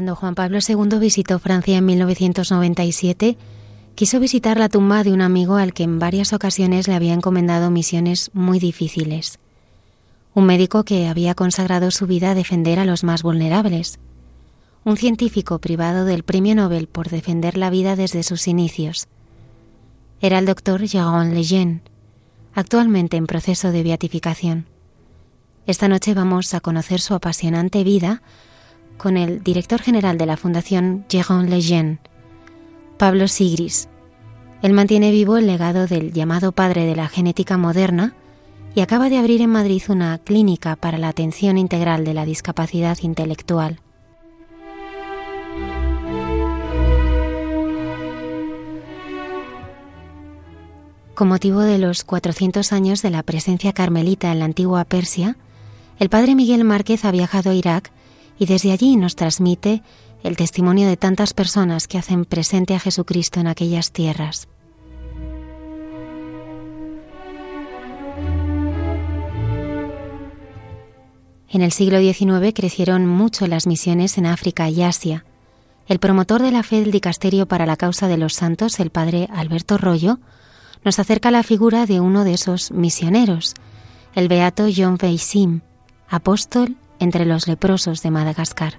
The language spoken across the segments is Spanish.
Cuando Juan Pablo II visitó Francia en 1997, quiso visitar la tumba de un amigo al que en varias ocasiones le había encomendado misiones muy difíciles. Un médico que había consagrado su vida a defender a los más vulnerables. Un científico privado del Premio Nobel por defender la vida desde sus inicios. Era el doctor Jérôme Lejeune, actualmente en proceso de beatificación. Esta noche vamos a conocer su apasionante vida con el director general de la Fundación Jérôme Lejeune, Pablo Sigris. Él mantiene vivo el legado del llamado padre de la genética moderna y acaba de abrir en Madrid una clínica para la atención integral de la discapacidad intelectual. Con motivo de los 400 años de la presencia carmelita en la antigua Persia, el padre Miguel Márquez ha viajado a Irak y desde allí nos transmite el testimonio de tantas personas que hacen presente a Jesucristo en aquellas tierras. En el siglo XIX crecieron mucho las misiones en África y Asia. El promotor de la fe del dicasterio para la causa de los santos, el padre Alberto Rollo, nos acerca la figura de uno de esos misioneros, el beato John Beisim, apóstol entre los leprosos de Madagascar.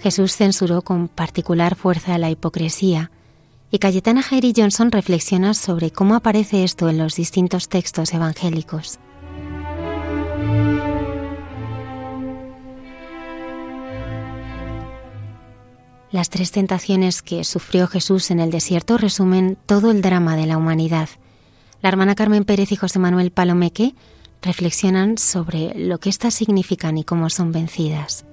Jesús censuró con particular fuerza la hipocresía y Cayetana Jairi Johnson reflexiona sobre cómo aparece esto en los distintos textos evangélicos. Las tres tentaciones que sufrió Jesús en el desierto resumen todo el drama de la humanidad. La hermana Carmen Pérez y José Manuel Palomeque reflexionan sobre lo que éstas significan y cómo son vencidas.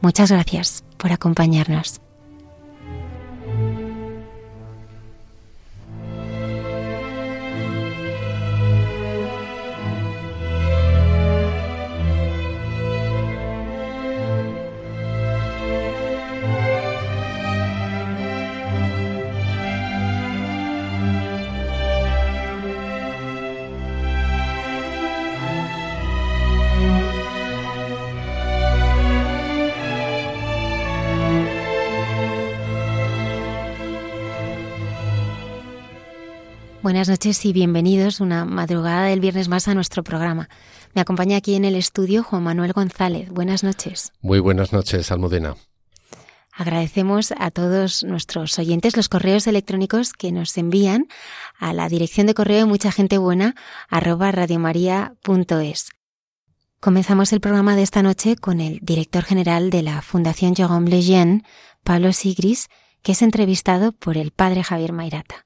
Muchas gracias por acompañarnos. Buenas noches y bienvenidos una madrugada del viernes más a nuestro programa. Me acompaña aquí en el estudio Juan Manuel González. Buenas noches. Muy buenas noches, Almudena. Agradecemos a todos nuestros oyentes los correos electrónicos que nos envían a la dirección de correo de mucha gente buena arroba radiomaria.es. Comenzamos el programa de esta noche con el director general de la Fundación Jérôme Lejeune, Pablo Sigris, que es entrevistado por el padre Javier Mairata.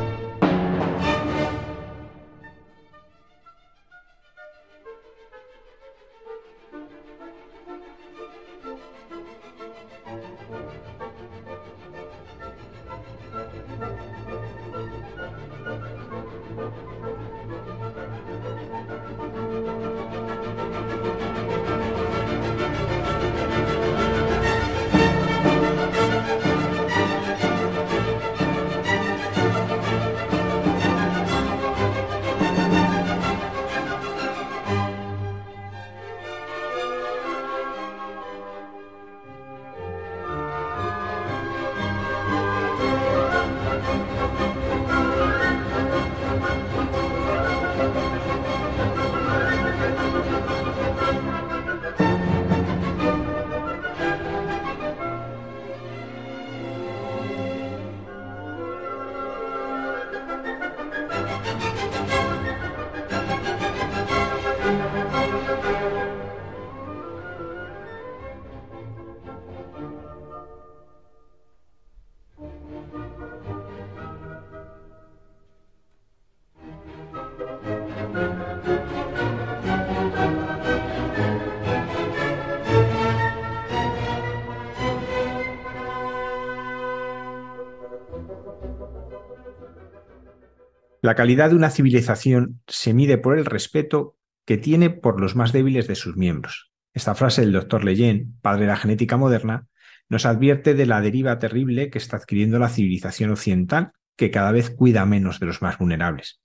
La calidad de una civilización se mide por el respeto que tiene por los más débiles de sus miembros. Esta frase del doctor Leyen, padre de la genética moderna, nos advierte de la deriva terrible que está adquiriendo la civilización occidental, que cada vez cuida menos de los más vulnerables.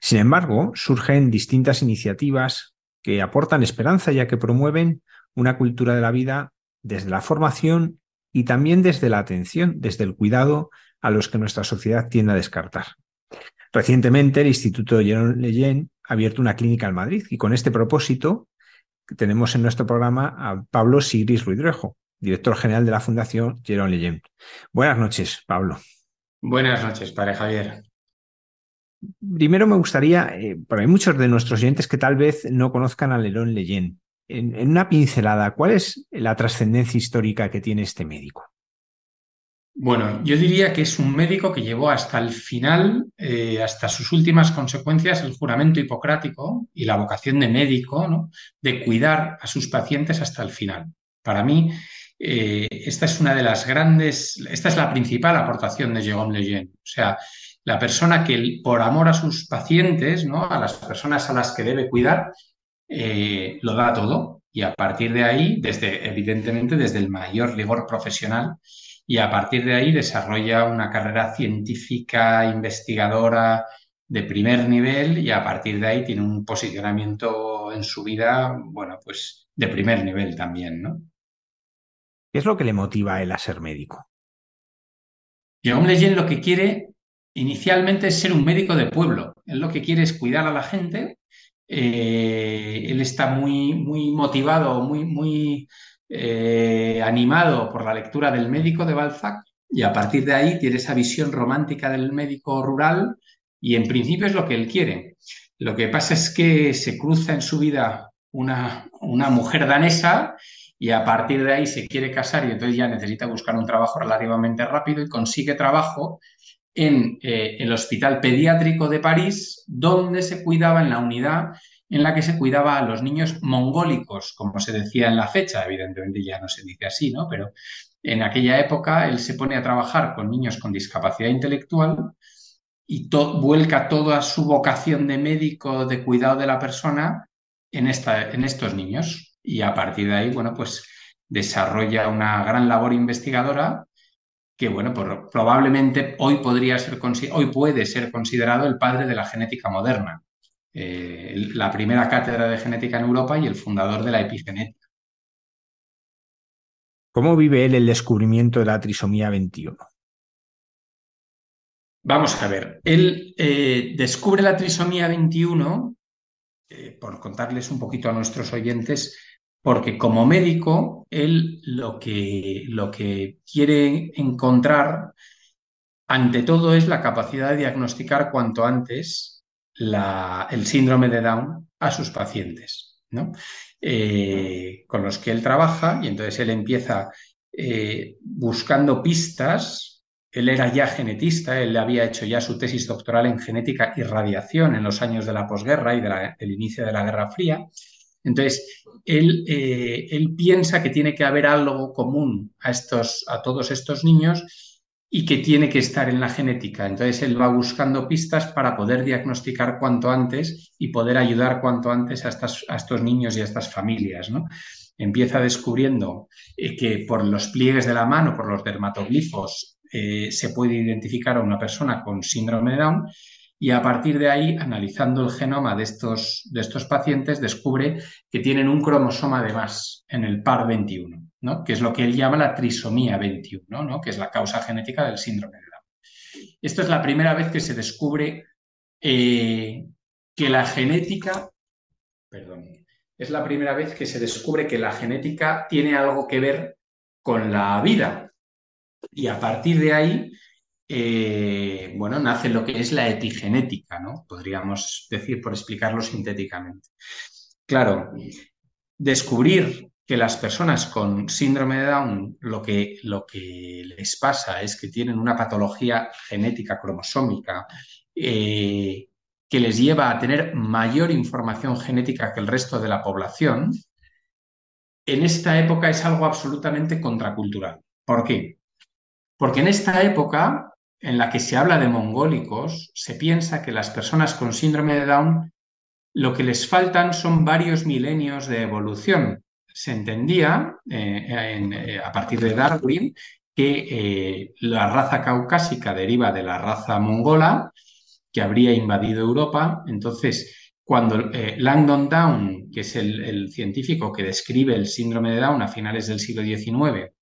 Sin embargo, surgen distintas iniciativas que aportan esperanza ya que promueven una cultura de la vida desde la formación y también desde la atención, desde el cuidado a los que nuestra sociedad tiende a descartar. Recientemente, el Instituto Jerome Leyen ha abierto una clínica en Madrid y con este propósito tenemos en nuestro programa a Pablo Sigris Ruidrejo, director general de la Fundación Jerome Leyen. Buenas noches, Pablo. Buenas noches, padre Javier. Primero me gustaría, eh, hay muchos de nuestros oyentes que tal vez no conozcan a Lerón Leyen. en una pincelada, ¿cuál es la trascendencia histórica que tiene este médico? Bueno, yo diría que es un médico que llevó hasta el final, eh, hasta sus últimas consecuencias, el juramento hipocrático y la vocación de médico, ¿no? de cuidar a sus pacientes hasta el final. Para mí, eh, esta es una de las grandes, esta es la principal aportación de Jérôme Lejeune. O sea, la persona que por amor a sus pacientes, ¿no? a las personas a las que debe cuidar, eh, lo da todo. Y a partir de ahí, desde, evidentemente, desde el mayor rigor profesional, y a partir de ahí desarrolla una carrera científica, investigadora de primer nivel y a partir de ahí tiene un posicionamiento en su vida, bueno, pues de primer nivel también, ¿no? ¿Qué es lo que le motiva a él a ser médico? Jérôme Lejeune lo que quiere inicialmente es ser un médico de pueblo. Él lo que quiere es cuidar a la gente. Eh, él está muy, muy motivado, muy, muy eh, animado por la lectura del médico de Balzac y a partir de ahí tiene esa visión romántica del médico rural y en principio es lo que él quiere. Lo que pasa es que se cruza en su vida una, una mujer danesa y a partir de ahí se quiere casar y entonces ya necesita buscar un trabajo relativamente rápido y consigue trabajo en eh, el Hospital Pediátrico de París, donde se cuidaba en la unidad en la que se cuidaba a los niños mongólicos, como se decía en la fecha, evidentemente ya no se dice así, ¿no? Pero en aquella época él se pone a trabajar con niños con discapacidad intelectual y vuelca toda su vocación de médico, de cuidado de la persona en, esta, en estos niños. Y a partir de ahí, bueno, pues desarrolla una gran labor investigadora que, bueno, probablemente hoy podría ser, hoy puede ser considerado el padre de la genética moderna eh, la primera cátedra de genética en Europa y el fundador de la epigenética. ¿Cómo vive él el descubrimiento de la trisomía 21? Vamos a ver, él eh, descubre la trisomía 21, eh, por contarles un poquito a nuestros oyentes, porque como médico, él lo que, lo que quiere encontrar, ante todo, es la capacidad de diagnosticar cuanto antes el síndrome de Down a sus pacientes, ¿no? Eh, con los que él trabaja y entonces él empieza eh, buscando pistas. Él era ya genetista, él había hecho ya su tesis doctoral en genética y radiación en los años de la posguerra y del inicio de la Guerra Fría. Entonces, él, eh, él, piensa que tiene que haber algo común a, estos, a todos estos niños y que tiene que estar en la genética. Entonces él va buscando pistas para poder diagnosticar cuanto antes y poder ayudar cuanto antes a, estos niños y a estas familias. ¿no? Empieza descubriendo eh, que por los pliegues de la mano, por los dermatoglifos, eh, se puede identificar a una persona con síndrome de Down y a partir de ahí, analizando el genoma de estos, de estos pacientes, descubre que tienen un cromosoma de más en el par 21 que es lo que él llama la trisomía 21, que es la causa genética del síndrome de Down. Esto es la primera vez que se descubre eh, que la genética, perdón, es la primera vez que se descubre que la genética tiene algo que ver con la vida. Y a partir de ahí, eh, bueno, nace lo que es la epigenética, ¿no? Podríamos decir, por explicarlo sintéticamente. Claro, descubrir que las personas con síndrome de Down lo que, lo que les pasa es que tienen una patología genética cromosómica eh, que les lleva a tener mayor información genética que el resto de la población, en esta época es algo absolutamente contracultural. ¿Por qué? Porque en esta época en la que se habla de mongólicos, se piensa que las personas con síndrome de Down lo que les faltan son varios milenios de evolución. Se entendía eh, eh, a partir de Darwin que eh, la raza caucásica deriva de la raza mongola que habría invadido Europa. Entonces, cuando Langdon Down, que es el, científico que describe el síndrome de Down a finales del siglo XIX,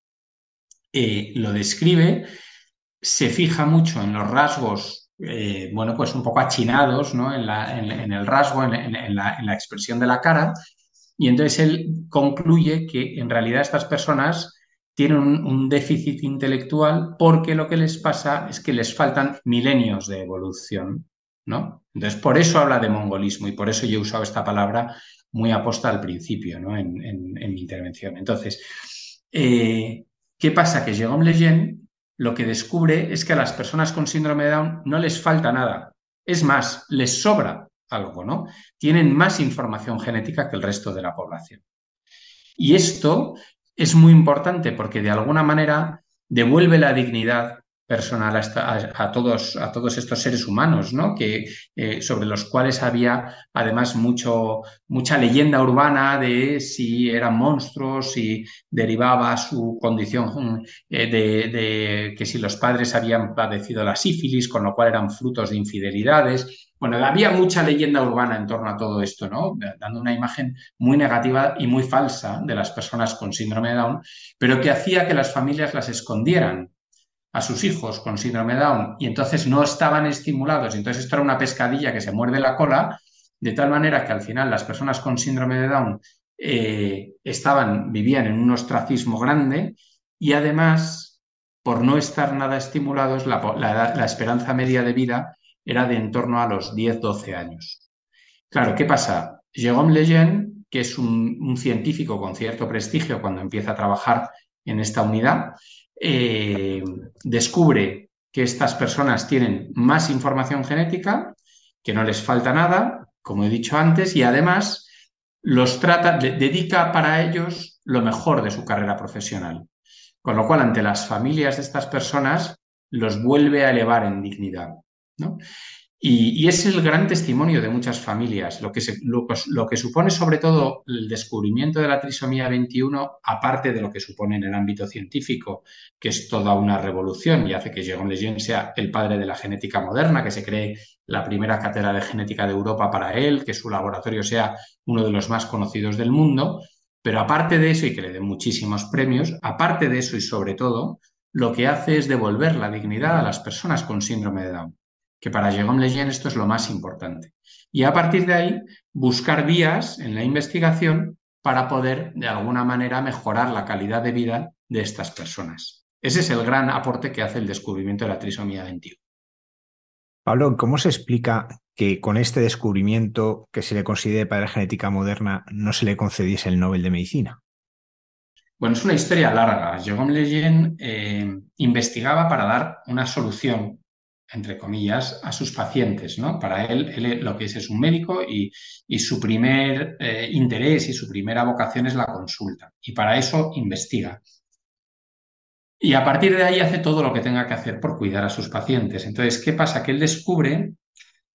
lo describe, se fija mucho en los rasgos, bueno, pues un poco achinados, ¿no? En, el rasgo, en, la, expresión de la cara, y entonces él concluye que en realidad estas personas tienen un, déficit intelectual porque lo que les pasa es que les faltan milenios de evolución, ¿no? Entonces, por eso habla de mongolismo y por eso yo he usado esta palabra muy aposta al principio, ¿no? En, mi intervención. Entonces, eh, ¿qué pasa? Que Jérôme Lejeune lo que descubre es que a las personas con síndrome de Down no les falta nada. Es más, les sobra algo, ¿no? Tienen más información genética que el resto de la población. Y esto es muy importante porque de alguna manera devuelve la dignidad personal a, todos, a todos estos seres humanos, ¿no? que, eh, sobre los cuales había además mucho, mucha leyenda urbana de si eran monstruos, si derivaba su condición eh, de, que si los padres habían padecido la sífilis, con lo cual eran frutos de infidelidades. Bueno, había mucha leyenda urbana en torno a todo esto, ¿no? dando una imagen muy negativa y muy falsa de las personas con síndrome de Down, pero que hacía que las familias las escondieran a sus hijos con síndrome de Down y entonces no estaban estimulados, entonces esto era una pescadilla que se muerde la cola, de tal manera que al final las personas con síndrome de Down eh, estaban, vivían en un ostracismo grande y además, por no estar nada estimulados, la, esperanza media de vida era de en torno a los 10-12 años. Claro, ¿qué pasa? Jérôme Lejeune, que es un científico con cierto prestigio cuando empieza a trabajar en esta unidad, eh, descubre que estas personas tienen más información genética, que no les falta nada, como he dicho antes, y además los trata, dedica para ellos lo mejor de su carrera profesional. Con lo cual, ante las familias de estas personas, los vuelve a elevar en dignidad. Y, es el gran testimonio de muchas familias, lo que, lo, que, supone sobre todo el descubrimiento de la trisomía 21, aparte de lo que supone en el ámbito científico, que es toda una revolución y hace que Jérôme Lejeune sea el padre de la genética moderna, que se cree la primera cátedra de genética de Europa para él, que su laboratorio sea uno de los más conocidos del mundo, pero aparte de eso, y que le den muchísimos premios, aparte de eso y sobre todo, lo que hace es devolver la dignidad a las personas con síndrome de Down que para Jérôme Lejeune esto es lo más importante. Y a partir de ahí, buscar vías en la investigación para poder, de alguna manera, mejorar la calidad de vida de estas personas. Ese es el gran aporte que hace el descubrimiento de la trisomía 21. Pablo, ¿cómo se explica que con este descubrimiento que se le considere para la genética moderna no se le concediese el Nobel de Medicina? Bueno, es una historia larga. Jérôme Lejeune eh, investigaba para dar una solución entre comillas, a sus pacientes, ¿no? Para él, él lo que es es un médico y, su primer eh, interés y su primera vocación es la consulta. Y para eso investiga. Y a partir de ahí hace todo lo que tenga que hacer por cuidar a sus pacientes. Entonces, ¿qué pasa? Que él descubre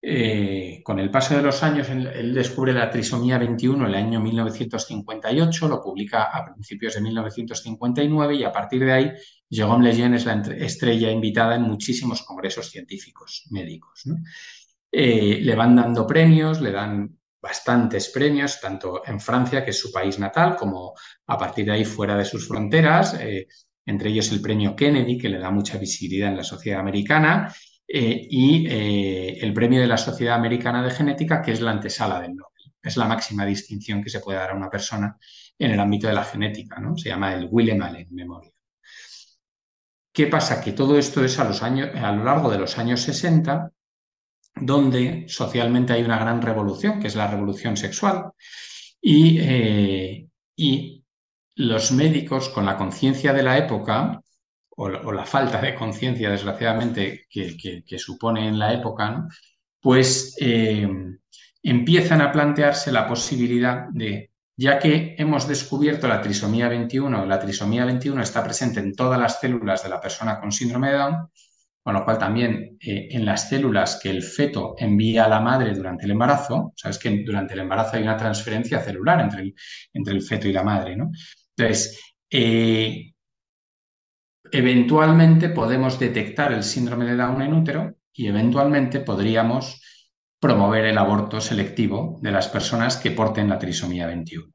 eh, con el paso de los años, él, descubre la trisomía 21 en el año 1958, lo publica a principios de 1959 y a partir de ahí, Jérôme Lejeune es la estrella invitada en muchísimos congresos científicos médicos. Eh, le van dando premios, le dan bastantes premios, tanto en Francia, que es su país natal, como a partir de ahí fuera de sus fronteras, eh, entre ellos el premio Kennedy, que le da mucha visibilidad en la sociedad americana, eh, y eh, el premio de la Sociedad Americana de Genética, que es la antesala del Nobel. Es la máxima distinción que se puede dar a una persona en el ámbito de la genética, ¿no? Se llama el Willem Allen Memorial. ¿Qué pasa? Que todo esto es a, los años, a lo largo de los años 60, donde socialmente hay una gran revolución, que es la revolución sexual, y, eh, y los médicos, con la conciencia de la época, o, la falta de conciencia, desgraciadamente, que, supone en la época, pues eh, empiezan a plantearse la posibilidad de, ya que hemos descubierto la trisomía 21, la trisomía 21 está presente en todas las células de la persona con síndrome de Down, con lo cual también eh, en las células que el feto envía a la madre durante el embarazo, sabes que durante el embarazo hay una transferencia celular entre el, entre el feto y la madre, ¿no? Entonces, eh, eventualmente podemos detectar el síndrome de Down en útero y eventualmente podríamos promover el aborto selectivo de las personas que porten la trisomía 21.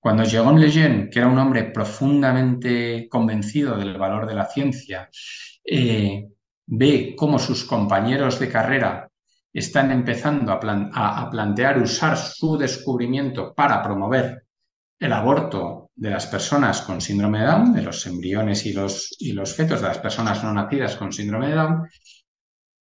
Cuando Jérôme Lejeune, que era un hombre profundamente convencido del valor de la ciencia, eh, ve cómo sus compañeros de carrera están empezando a, plantear usar su descubrimiento para promover el aborto de las personas con síndrome de Down, de los embriones y los, y los fetos de las personas no nacidas con síndrome de Down,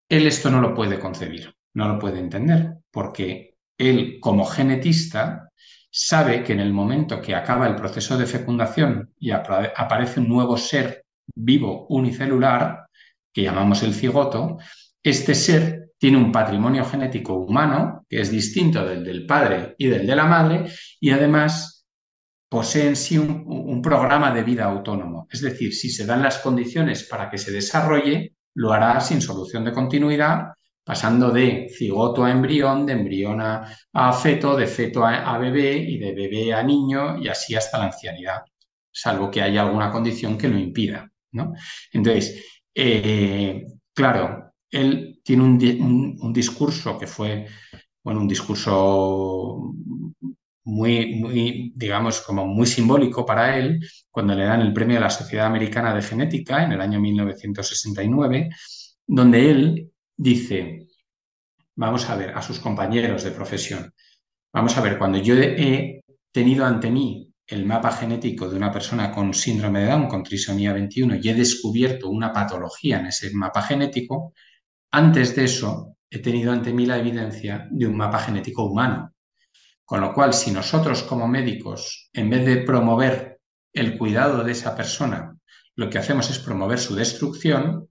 él esto no lo puede concebir, no lo puede entender, porque él como genetista sabe que en el momento que acaba el proceso de fecundación y aparece un nuevo ser vivo unicelular, que llamamos el cigoto, este ser tiene un patrimonio genético humano que es distinto del del padre y del de la madre y además posee en sí un, programa de vida autónomo. Es decir, si se dan las condiciones para que se desarrolle, lo hará sin solución de continuidad, pasando de cigoto a embrión, de embrión a, feto, de feto a, bebé y de bebé a niño y así hasta la ancianidad, salvo que haya alguna condición que lo impida. ¿no? Entonces, eh, claro, él tiene un, discurso que fue, bueno, un discurso muy, muy, digamos, como muy simbólico para él, cuando le dan el premio de la Sociedad Americana de Genética en el año 1969, donde él dice, vamos a ver, a sus compañeros de profesión, vamos a ver, cuando yo he tenido ante mí el mapa genético de una persona con síndrome de Down, con trisomía 21, y he descubierto una patología en ese mapa genético, antes de eso he tenido ante mí la evidencia de un mapa genético humano. Con lo cual, si nosotros como médicos, en vez de promover el cuidado de esa persona, lo que hacemos es promover su destrucción,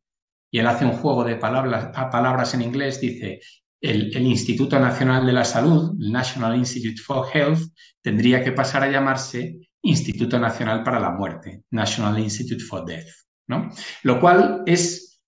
y él hace un juego de palabras, en inglés, dice, el, Instituto Nacional de la Salud, el National Institute for Health, tendría que pasar a llamarse Instituto Nacional para la Muerte, National Institute for Death, ¿no? Lo cual es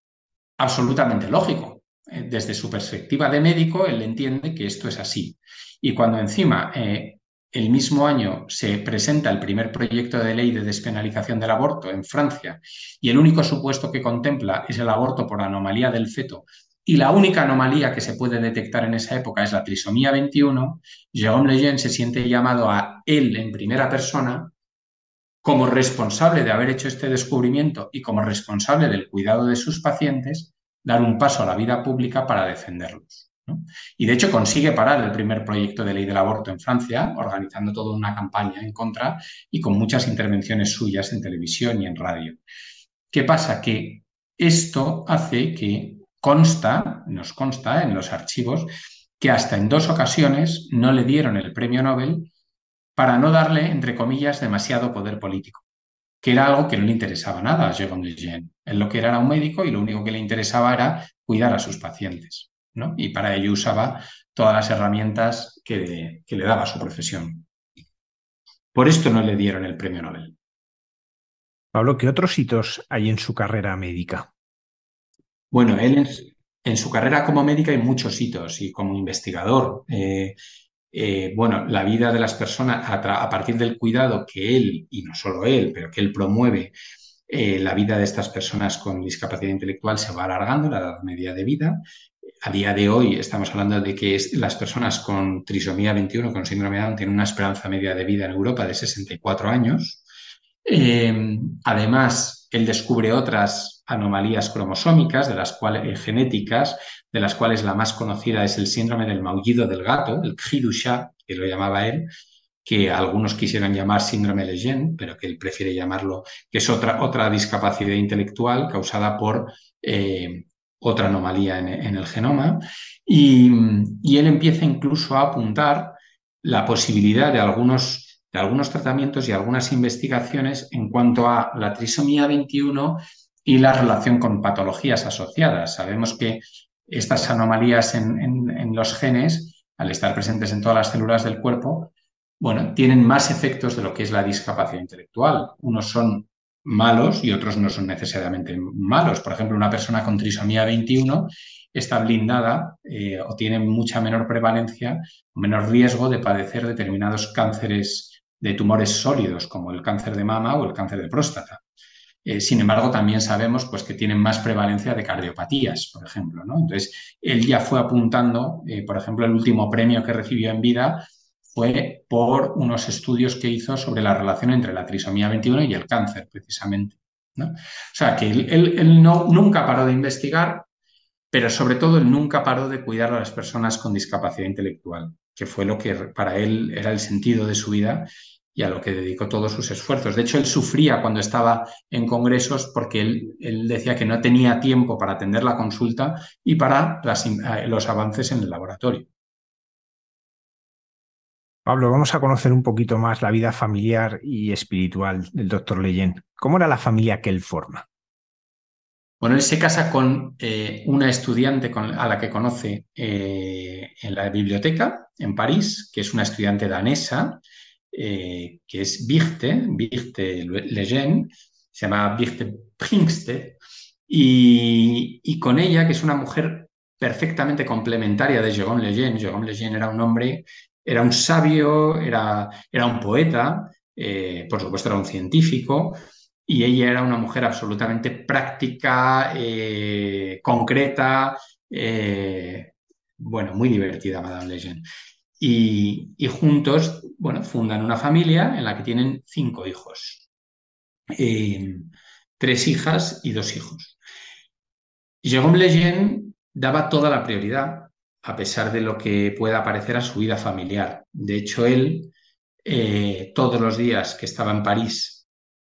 absolutamente lógico. Eh, desde su perspectiva de médico, él entiende que esto es así. Y cuando encima eh, el mismo año se presenta el primer proyecto de ley de despenalización del aborto en Francia y el único supuesto que contempla es el aborto por anomalía del feto y la única anomalía que se puede detectar en esa época es la trisomía 21, Jérôme Lejeune se siente llamado a él en primera persona como responsable de haber hecho este descubrimiento y como responsable del cuidado de sus pacientes, dar un paso a la vida pública para defenderlos. Y de hecho consigue parar el primer proyecto de ley del aborto en Francia, organizando toda una campaña en contra y con muchas intervenciones suyas en televisión y en radio. ¿Qué pasa? Que esto hace que consta, nos consta en los archivos, que hasta en dos ocasiones no le dieron el premio Nobel para no darle, entre comillas, demasiado poder político, que era algo que no le interesaba nada a Jérôme Lejeune. Él lo que era era un médico y lo único que le interesaba era cuidar a sus pacientes, ¿no? Y para ello usaba todas las herramientas que, que le daba su profesión. Por esto no le dieron el premio Nobel. Pablo, ¿qué otros hitos hay en su carrera médica? Bueno, él en, su carrera como médica hay muchos hitos y como investigador. Eh, eh, bueno, la vida de las personas a, partir del cuidado que él, y no solo él, pero que él promueve, eh, la vida de estas personas con discapacidad intelectual se va alargando, la edad media de vida. A día de hoy estamos hablando de que las personas con trisomía 21, con síndrome de Down, tienen una esperanza media de vida en Europa de 64 años. además, él descubre otras anomalías cromosómicas, de las cuales, eh, genéticas, de las cuales la más conocida es el síndrome del maullido del gato, el Khidusha, que lo llamaba él, que algunos quisieran llamar síndrome Lejeune, pero que él prefiere llamarlo, que es otra, otra discapacidad intelectual causada por eh, otra anomalía en, el genoma. Y, y, él empieza incluso a apuntar la posibilidad de algunos, de algunos tratamientos y algunas investigaciones en cuanto a la trisomía 21 y la relación con patologías asociadas. Sabemos que estas anomalías en, los genes, al estar presentes en todas las células del cuerpo, bueno, tienen más efectos de lo que es la discapacidad intelectual. Unos son malos y otros no son necesariamente malos. Por ejemplo, una persona con trisomía 21 está blindada eh, o tiene mucha menor prevalencia o menor riesgo de padecer determinados cánceres de tumores sólidos, como el cáncer de mama o el cáncer de próstata. Eh, sin embargo, también sabemos pues, que tienen más prevalencia de cardiopatías, por ejemplo. Entonces, él ya fue apuntando, eh, por ejemplo, el último premio que recibió en vida fue por unos estudios que hizo sobre la relación entre la trisomía 21 y el cáncer, precisamente. O sea, que él, no, nunca paró de investigar, pero sobre todo él nunca paró de cuidar a las personas con discapacidad intelectual, que fue lo que para él era el sentido de su vida y a lo que dedicó todos sus esfuerzos. De hecho, él sufría cuando estaba en congresos porque él, decía que no tenía tiempo para atender la consulta y para eh, los avances en el laboratorio. Pablo, vamos a conocer un poquito más la vida familiar y espiritual del doctor Leyen. ¿Cómo era la familia que él forma? Bueno, él se casa con eh, una estudiante a la que conoce eh, en la biblioteca en París, que es una estudiante danesa, eh, que es Birte, Birte Leyen, se llama Birte Pringste, y, con ella, que es una mujer perfectamente complementaria de Jérôme Leyen. Jérôme Leyen era un hombre, era un sabio, era, era un poeta, por supuesto era un científico, y ella era una mujer absolutamente práctica, eh, concreta, eh, bueno, muy divertida, Madame Legend. Y, juntos, bueno, fundan una familia en la que tienen cinco hijos, eh, tres hijas y dos hijos. Jérôme Lejeune daba toda la prioridad, a pesar de lo que pueda parecer a su vida familiar. De hecho, él, todos los días que estaba en París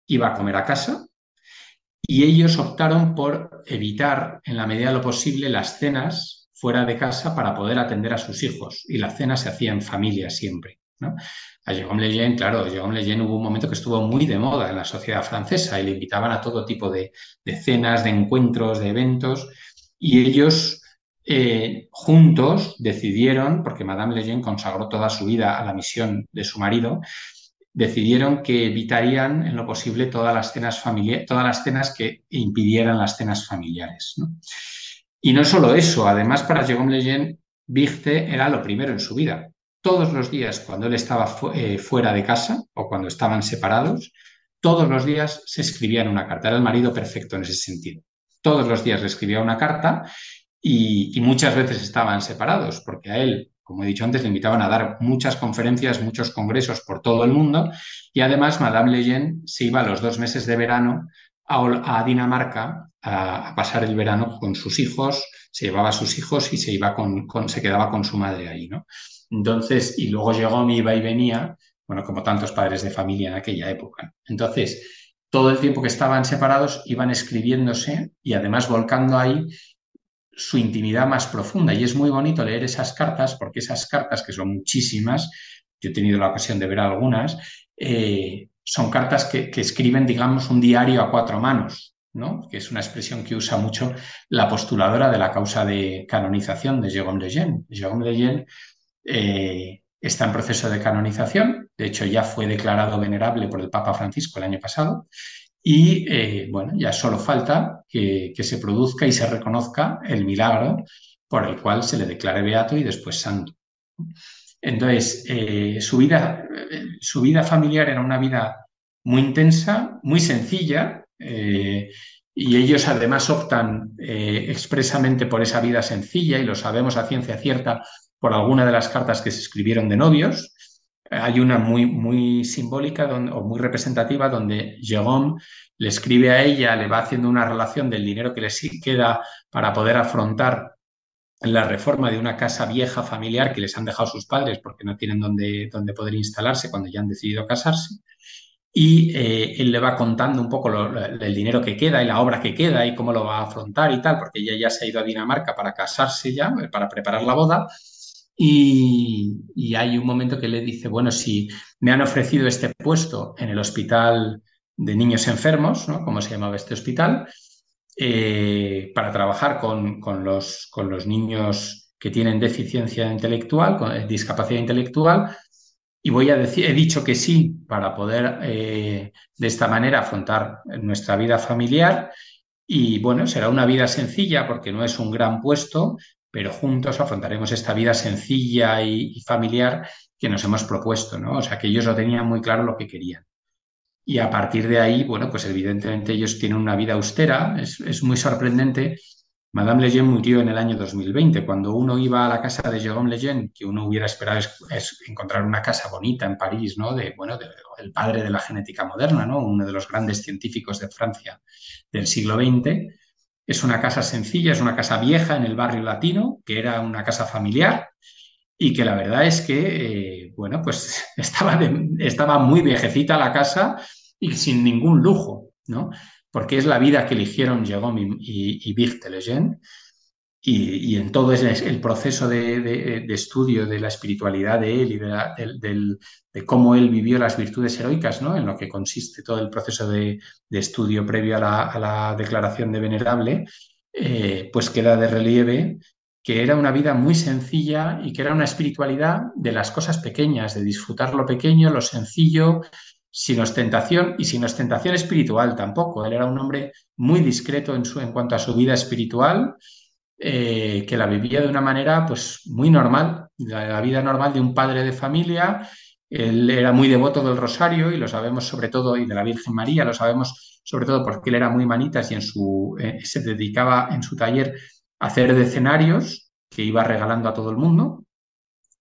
iba a comer a casa y ellos optaron por evitar en la medida de lo posible las cenas fuera de casa para poder atender a sus hijos y la cena se hacía en familia siempre. ¿no? A Jérôme Lejeune, claro, Jérôme Lejeune hubo un momento que estuvo muy de moda en la sociedad francesa y le invitaban a todo tipo de, cenas, de encuentros, de eventos y ellos eh, juntos decidieron, porque Madame Lejeune consagró toda su vida a la misión de su marido, decidieron que evitarían en lo posible todas las cenas todas las cenas que impidieran las cenas familiares. Y no solo eso, además para Jérôme Lejeune, Birte era lo primero en su vida. Todos los días cuando él estaba eh, fuera de casa o cuando estaban separados, todos los días se escribían una carta. Era el marido perfecto en ese sentido. Todos los días le escribía una carta y muchas veces estaban separados porque a él como he dicho antes, le invitaban a dar muchas conferencias, muchos congresos por todo el mundo y además Madame Leyen se iba a los dos meses de verano a, Dinamarca a, pasar el verano con sus hijos, se llevaba a sus hijos y se, iba con, se quedaba con su madre ahí, ¿no? Entonces, y luego llegó mi iba y venía, bueno, como tantos padres de familia en aquella época. Entonces, todo el tiempo que estaban separados iban escribiéndose y además volcando ahí su intimidad más profunda. Y es muy bonito leer esas cartas, porque esas cartas, que son muchísimas, yo he tenido la ocasión de ver algunas, eh, son cartas que, escriben, digamos, un diario a cuatro manos, ¿no? que es una expresión que usa mucho la postuladora de la causa de canonización de Jérôme Lejeune. Jérôme Lejeune eh, está en proceso de canonización, de hecho ya fue declarado venerable por el Papa Francisco el año pasado, y eh, bueno, ya solo falta que, se produzca y se reconozca el milagro por el cual se le declare beato y después santo. Entonces, eh, su, vida, su vida familiar era una vida muy intensa, muy sencilla, eh, y ellos además optan expresamente por esa vida sencilla, y lo sabemos a ciencia cierta por alguna de las cartas que se escribieron de novios, hay una muy, muy simbólica o muy representativa donde Jérôme le escribe a ella, le va haciendo una relación del dinero que le queda para poder afrontar la reforma de una casa vieja familiar que les han dejado sus padres porque no tienen donde, donde poder instalarse cuando ya han decidido casarse. Y eh, él le va contando un poco el dinero que queda y la obra que queda y cómo lo va a afrontar y tal, porque ella ya se ha ido a Dinamarca para casarse ya, para preparar la boda. Y, hay un momento que le dice, bueno, si me han ofrecido este puesto en el hospital de niños enfermos, ¿no? Como se llamaba este hospital, eh, para trabajar con, los, con los niños que tienen deficiencia intelectual, con eh, discapacidad intelectual, y voy a decir, he dicho que sí para poder de esta manera afrontar nuestra vida familiar. Y bueno, será una vida sencilla porque no es un gran puesto, pero juntos afrontaremos esta vida sencilla y, familiar que nos hemos propuesto, ¿no? O sea, que ellos lo tenían muy claro lo que querían. Y a partir de ahí, bueno, pues evidentemente ellos tienen una vida austera, es, muy sorprendente. Madame Lejeune murió en el año 2020. Cuando uno iba a la casa de Jérôme Lejeune, que uno hubiera esperado es, encontrar una casa bonita en París, ¿no? De, bueno, el padre de la genética moderna, ¿no? Uno de los grandes científicos de Francia del siglo XX es una casa sencilla, es una casa vieja en el barrio latino, que era una casa familiar y que la verdad es que, eh, bueno, pues estaba, estaba muy viejecita la casa y sin ningún lujo, ¿no? Porque es la vida que eligieron Jérôme y, y, y, en todo el proceso de, estudio de la espiritualidad de él y de, cómo él vivió las virtudes heroicas, ¿no? en lo que consiste todo el proceso de, estudio previo a la, declaración de venerable, eh, pues queda de relieve que era una vida muy sencilla y que era una espiritualidad de las cosas pequeñas, de disfrutar lo pequeño, lo sencillo, sin ostentación y sin ostentación espiritual tampoco. Él era un hombre muy discreto en, su, en cuanto a su vida espiritual eh, que la vivía de una manera pues muy normal, la, vida normal de un padre de familia. Él era muy devoto del rosario y lo sabemos sobre todo, y de la Virgen María, lo sabemos sobre todo porque él era muy manitas y en su, eh, se dedicaba en su taller a hacer decenarios que iba regalando a todo el mundo.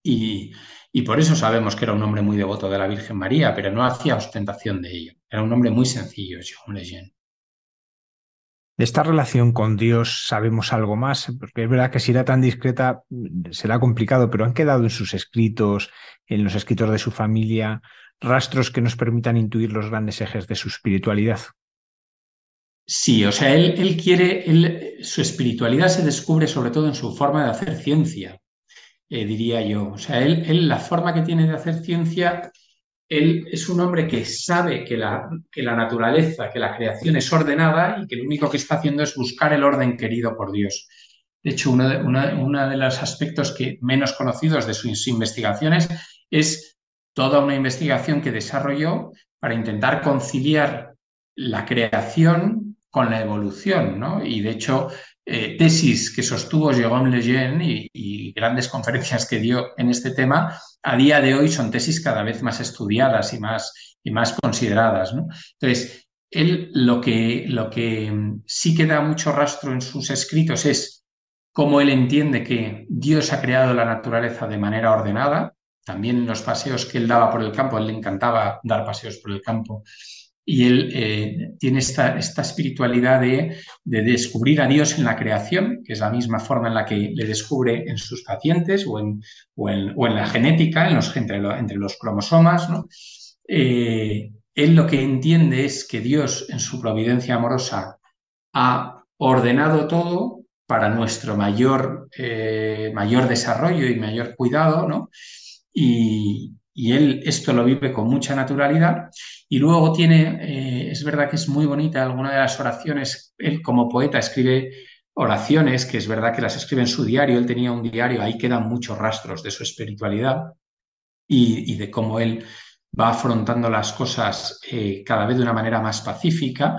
Y, y por eso sabemos que era un hombre muy devoto de la Virgen María, pero no hacía ostentación de ello. Era un hombre muy sencillo, Jean Lejeune. De esta relación con Dios sabemos algo más, porque es verdad que si era tan discreta será complicado, pero han quedado en sus escritos, en los escritos de su familia, rastros que nos permitan intuir los grandes ejes de su espiritualidad. Sí, o sea, él, quiere, su espiritualidad se descubre sobre todo en su forma de hacer ciencia, eh, diría yo. O sea, él, la forma que tiene de hacer ciencia él es un hombre que sabe que la, que la, naturaleza, que la creación es ordenada y que lo único que está haciendo es buscar el orden querido por Dios. De hecho, uno de, de los aspectos que menos conocidos de sus investigaciones es toda una investigación que desarrolló para intentar conciliar la creación con la evolución, ¿no? Y de hecho, eh, tesis que sostuvo Jérôme Lejeune y, grandes conferencias que dio en este tema, a día de hoy son tesis cada vez más estudiadas y más, y más consideradas. Entonces, él lo que, lo que sí queda mucho rastro en sus escritos es cómo él entiende que Dios ha creado la naturaleza de manera ordenada. También los paseos que él daba por el campo, él le encantaba dar paseos por el campo y él eh, tiene esta, esta espiritualidad de, descubrir a Dios en la creación, que es la misma forma en la que le descubre en sus pacientes o en, o en, la genética, en los, entre, entre, los cromosomas. ¿no? Eh, él lo que entiende es que Dios en su providencia amorosa ha ordenado todo para nuestro mayor, eh, mayor desarrollo y mayor cuidado, ¿no? Y, y él esto lo vive con mucha naturalidad. Y luego tiene, eh, es verdad que es muy bonita alguna de las oraciones, él como poeta escribe oraciones, que es verdad que las escribe en su diario, él tenía un diario, ahí quedan muchos rastros de su espiritualidad y, de cómo él va afrontando las cosas eh, cada vez de una manera más pacífica.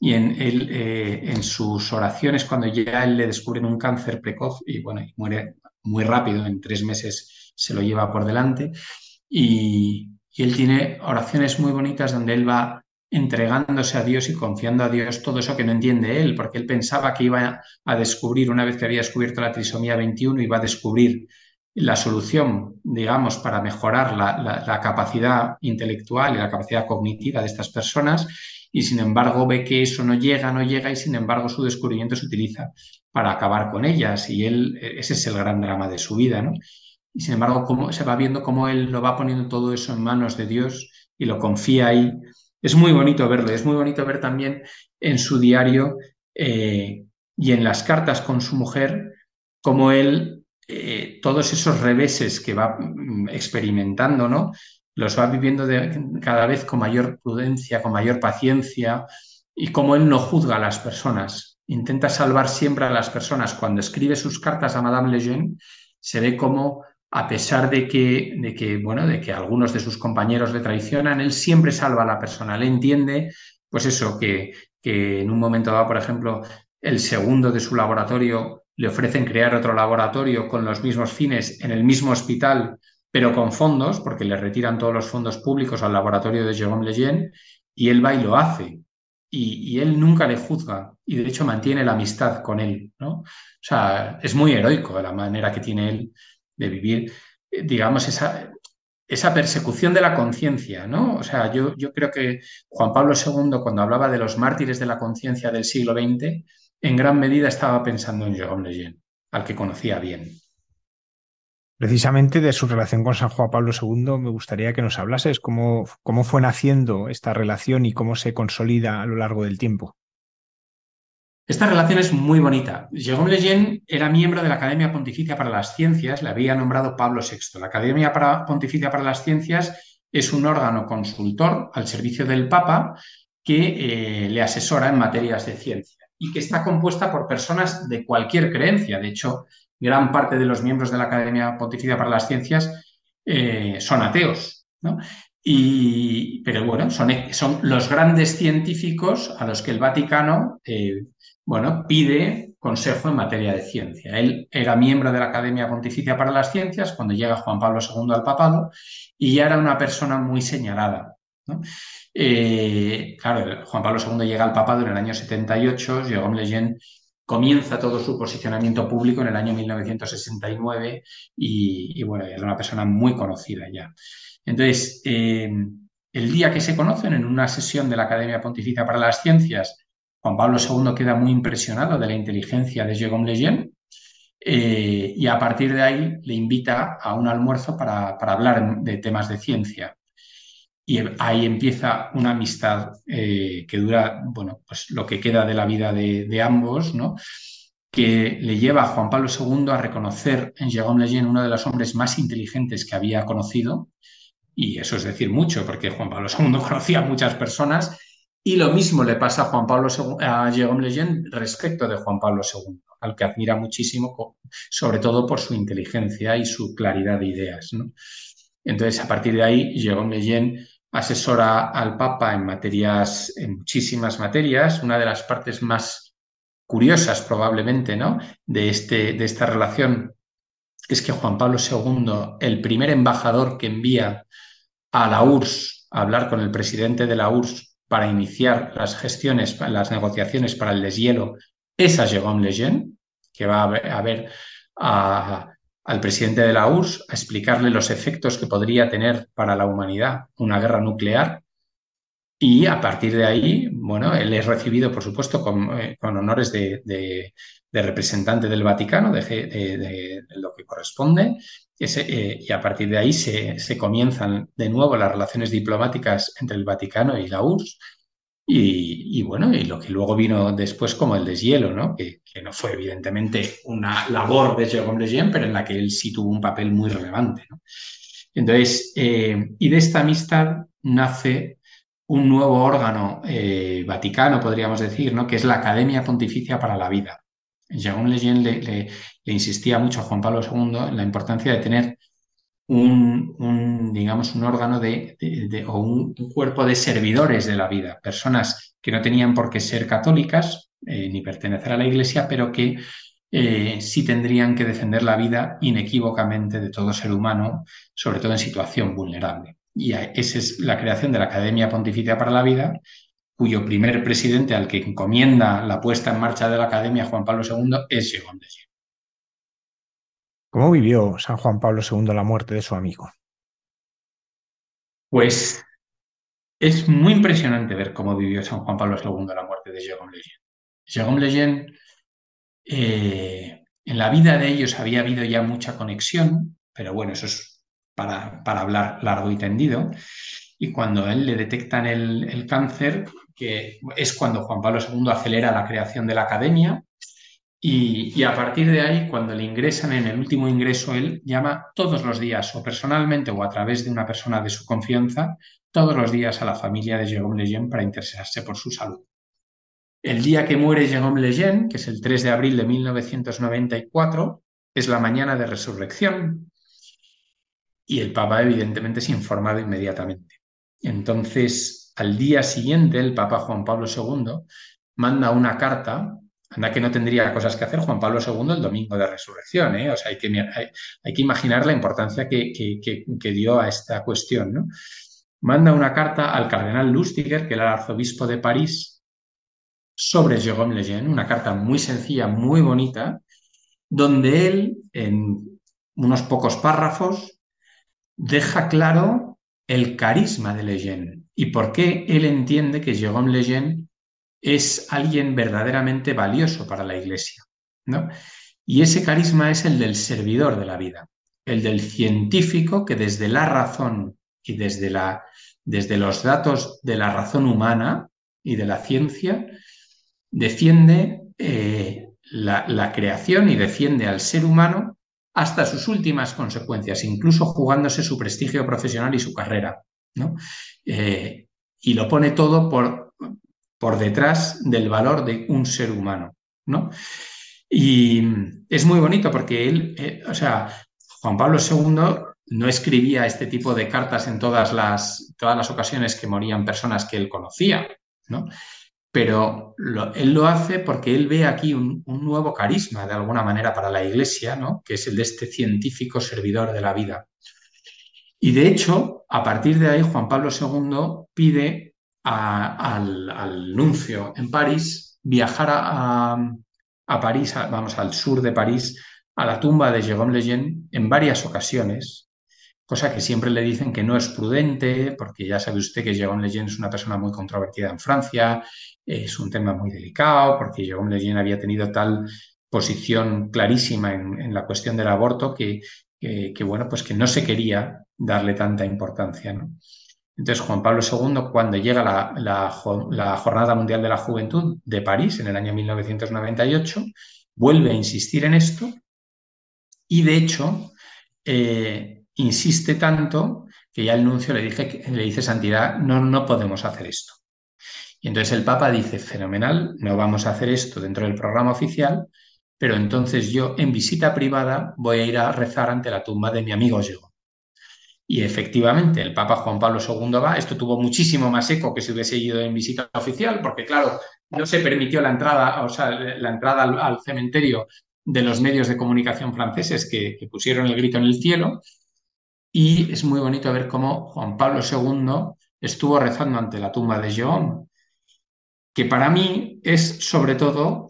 Y en, él, eh, en sus oraciones, cuando ya él le descubren un cáncer precoz y bueno, y muere muy rápido, en tres meses se lo lleva por delante, y, él tiene oraciones muy bonitas donde él va entregándose a Dios y confiando a Dios todo eso que no entiende él, porque él pensaba que iba a descubrir, una vez que había descubierto la trisomía 21, iba a descubrir la solución, digamos, para mejorar la, capacidad intelectual y la capacidad cognitiva de estas personas, y sin embargo ve que eso no llega, no llega, y sin embargo su descubrimiento se utiliza para acabar con ellas, y él, ese es el gran drama de su vida, ¿no? Y sin embargo, cómo, se va viendo cómo él lo va poniendo todo eso en manos de Dios y lo confía ahí. Es muy bonito verlo, es muy bonito ver también en su diario eh, y en las cartas con su mujer cómo él, eh, todos esos reveses que va mm, experimentando, ¿no? Los va viviendo cada vez con mayor prudencia, con mayor paciencia y cómo él no juzga a las personas, intenta salvar siempre a las personas. Cuando escribe sus cartas a Madame Lejeune, se ve como a pesar de que, de que, bueno, de que algunos de sus compañeros le traicionan, él siempre salva a la persona. Él entiende, pues eso, que, que en un momento dado, por ejemplo, el segundo de su laboratorio le ofrecen crear otro laboratorio con los mismos fines en el mismo hospital, pero con fondos, porque le retiran todos los fondos públicos al laboratorio de Jérôme Lejeune, y él va y lo hace. Y, él nunca le juzga y de hecho mantiene la amistad con él, ¿no? O sea, es muy heroico la manera que tiene él de vivir, eh, digamos, esa, esa persecución de la conciencia, ¿no? O sea, yo, yo creo que Juan Pablo II, cuando hablaba de los mártires de la conciencia del siglo XX, en gran medida estaba pensando en Jérôme Lejeune, al que conocía bien. Precisamente de su relación con San Juan Pablo II me gustaría que nos hablases cómo, cómo fue naciendo esta relación y cómo se consolida a lo largo del tiempo. Esta relación es muy bonita. Jérôme Lejeune era miembro de la Academia Pontificia para las Ciencias, le había nombrado Pablo VI. La Academia Pontificia para las Ciencias es un órgano consultor al servicio del Papa que eh, le asesora en materias de ciencia y que está compuesta por personas de cualquier creencia. De hecho, gran parte de los miembros de la Academia Pontificia para las Ciencias eh, son ateos, Y, pero bueno, son, son, los grandes científicos a los que el Vaticano eh, bueno, pide consejo en materia de ciencia. Él era miembro de la Academia Pontificia para las Ciencias cuando llega Juan Pablo II al papado y ya era una persona muy señalada. Eh, claro, Juan Pablo II llega al papado en el año 78, Jérôme Lejeune comienza todo su posicionamiento público en el año 1969 y, bueno, era una persona muy conocida ya. Entonces, eh, el día que se conocen en una sesión de la Academia Pontificia para las Ciencias, Juan Pablo II queda muy impresionado de la inteligencia de Jérôme Lejeune eh, y a partir de ahí le invita a un almuerzo para, hablar de temas de ciencia. Y ahí empieza una amistad eh, que dura, bueno, pues lo que queda de la vida de, ambos, ¿no? que le lleva a Juan Pablo II a reconocer en Jérôme Lejeune uno de los hombres más inteligentes que había conocido, y eso es decir mucho, porque Juan Pablo II conocía a muchas personas, y lo mismo le pasa a Juan Pablo a Jérôme Lejeune respecto de Juan Pablo II, al que admira muchísimo, sobre todo por su inteligencia y su claridad de ideas. Entonces, a partir de ahí, Jérôme Lejeune asesora al Papa en materias, en muchísimas materias. Una de las partes más curiosas, probablemente, ¿no? de, este, de esta relación es que Juan Pablo II, el primer embajador que envía a la URSS a hablar con el presidente de la URSS para iniciar las gestiones, las negociaciones para el deshielo, es a Jérôme Lejeune, que va a ver al presidente de la URSS a explicarle los efectos que podría tener para la humanidad una guerra nuclear. Y a partir de ahí, bueno, él es recibido, por supuesto, con, eh, honores de, representante del Vaticano, de, lo que corresponde, eh, y a partir de ahí se, comienzan de nuevo las relaciones diplomáticas entre el Vaticano y la URSS, y, bueno, y lo que luego vino después como el deshielo, ¿no? Que, no fue evidentemente una labor de Jérôme Lejeune, pero en la que él sí tuvo un papel muy relevante. Entonces, eh, y de esta amistad nace un nuevo órgano eh, vaticano, podríamos decir, ¿no? que es la Academia Pontificia para la Vida. Jérôme Lejeune le, le insistía mucho a Juan Pablo II en la importancia de tener un, digamos, un órgano de, o un, cuerpo de servidores de la vida, personas que no tenían por qué ser católicas eh, ni pertenecer a la Iglesia, pero que eh, sí tendrían que defender la vida inequívocamente de todo ser humano, sobre todo en situación vulnerable. Y esa es la creación de la Academia Pontificia para la Vida, cuyo primer presidente al que encomienda la puesta en marcha de la Academia, Juan Pablo II, es Jérôme ¿Cómo vivió San Juan Pablo II la muerte de su amigo? Pues es muy impresionante ver cómo vivió San Juan Pablo II la muerte de Jérôme Lejeune. Jérôme Lejeune, eh, en la vida de ellos había habido ya mucha conexión, pero bueno, eso es para, hablar largo y tendido. Y cuando él le detectan el, el cáncer, que es cuando Juan Pablo II acelera la creación de la academia, y, a partir de ahí, cuando le ingresan en el último ingreso, él llama todos los días, o personalmente o a través de una persona de su confianza, todos los días a la familia de Jérôme Lejeune para interesarse por su salud. El día que muere Jérôme Lejeune, que es el 3 de abril de 1994, es la mañana de resurrección y el Papa evidentemente es informado inmediatamente. Entonces, al día siguiente, el Papa Juan Pablo II manda una carta, anda que no tendría cosas que hacer Juan Pablo II el domingo de resurrección, ¿eh? o sea, hay que, imaginar la importancia que, que, dio a esta cuestión, ¿no? Manda una carta al cardenal Lustiger, que era el arzobispo de París, sobre Jérôme Lejeune, una carta muy sencilla, muy bonita, donde él, en unos pocos párrafos, deja claro el carisma de Lejeune y por qué él entiende que Jérôme Lejeune es alguien verdaderamente valioso para la Iglesia. ¿no? Y ese carisma es el del servidor de la vida, el del científico que desde la razón y desde, la, desde los datos de la razón humana y de la ciencia defiende eh, la, la creación y defiende al ser humano hasta sus últimas consecuencias, incluso jugándose su prestigio profesional y su carrera. ¿no? Eh, y lo pone todo por, por detrás del valor de un ser humano. ¿no? Y es muy bonito porque él, eh, o sea, Juan Pablo II no escribía este tipo de cartas en todas las, todas las ocasiones que morían personas que él conocía, ¿no? Pero él lo hace porque él ve aquí un, nuevo carisma de alguna manera para la Iglesia, ¿no? que es el de este científico servidor de la vida. Y de hecho, a partir de ahí, Juan Pablo II pide al, nuncio en París viajar a, París, vamos, al sur de París, a la tumba de Jérôme Lejeune en varias ocasiones, cosa que siempre le dicen que no es prudente, porque ya sabe usted que Jérôme Lejeune es una persona muy controvertida en Francia, es un tema muy delicado porque Jérôme Lejeune había tenido tal posición clarísima en, la cuestión del aborto que, bueno, pues que no se quería darle tanta importancia. Entonces, Juan Pablo II, cuando llega la, la, Jornada Mundial de la Juventud de París en el año 1998, vuelve a insistir en esto y, de hecho, eh, insiste tanto que ya el nuncio le, dije, le dice, Santidad, no, no podemos hacer esto. Y entonces el Papa dice, fenomenal, no vamos a hacer esto dentro del programa oficial, pero entonces yo en visita privada voy a ir a rezar ante la tumba de mi amigo Diego. Y efectivamente, el Papa Juan Pablo II va, esto tuvo muchísimo más eco que si hubiese ido en visita oficial, porque claro, no se permitió la entrada, o sea, la entrada al, cementerio de los medios de comunicación franceses que, pusieron el grito en el cielo. Y es muy bonito ver cómo Juan Pablo II estuvo rezando ante la tumba de Jean que para mí es sobre todo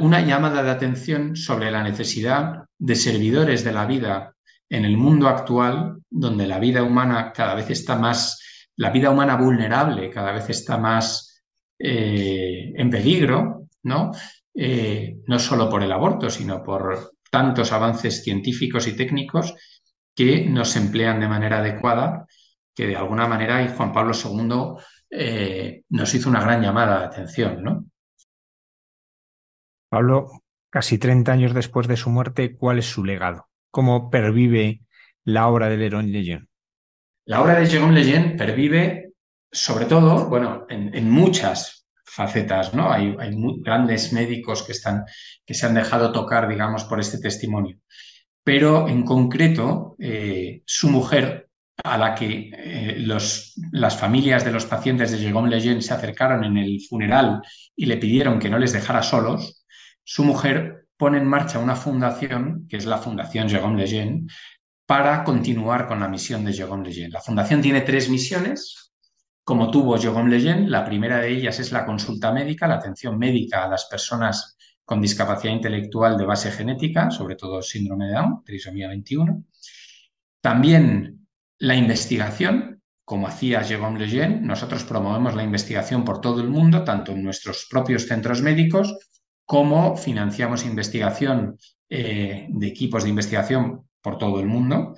una llamada de atención sobre la necesidad de servidores de la vida en el mundo actual, donde la vida humana cada vez está más, la vida humana vulnerable cada vez está más eh, en peligro, ¿no? Eh, no solo por el aborto, sino por tantos avances científicos y técnicos que no se emplean de manera adecuada, que de alguna manera y Juan Pablo II eh, nos hizo una gran llamada de atención, ¿no? Pablo, casi 30 años después de su muerte, ¿cuál es su legado? ¿Cómo pervive la obra de Leron Lejeune? La obra de Jérôme Lejeune pervive, sobre todo, bueno, en, muchas facetas, ¿no? Hay, grandes médicos que, están, que se han dejado tocar, digamos, por este testimonio. Pero en concreto, eh, su mujer, a la que eh, las familias de los pacientes de Jérôme Lejeune se acercaron en el funeral y le pidieron que no les dejara solos, su mujer pone en marcha una fundación, que es la Fundación Jérôme Lejeune, para continuar con la misión de Jérôme Lejeune. La fundación tiene tres misiones, como tuvo Jérôme Lejeune. La primera de ellas es la consulta médica, la atención médica a las personas con discapacidad intelectual de base genética, sobre todo síndrome de Down, trisomía 21. También la investigación, como hacía Jérôme Lejeune, nosotros promovemos la investigación por todo el mundo, tanto en nuestros propios centros médicos, como financiamos investigación eh, de equipos de investigación por todo el mundo.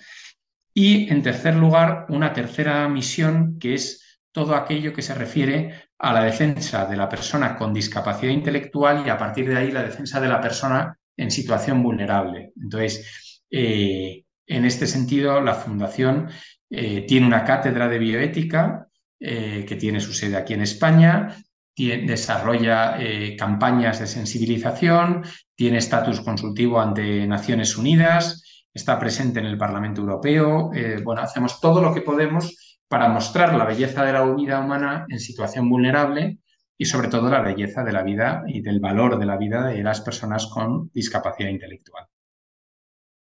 Y, en tercer lugar, una tercera misión que es todo aquello que se refiere a la defensa de la persona con discapacidad intelectual y a partir de ahí la defensa de la persona en situación vulnerable. Entonces, eh, en este sentido, la Fundación eh, tiene una cátedra de bioética eh, que tiene su sede aquí en España. desarrolla campañas de sensibilización, tiene estatus consultivo ante Naciones Unidas, está presente en el Parlamento Europeo. Bueno, hacemos todo lo que podemos para mostrar la belleza de la vida humana en situación vulnerable y sobre todo la belleza de la vida y del valor de la vida de las personas con discapacidad intelectual.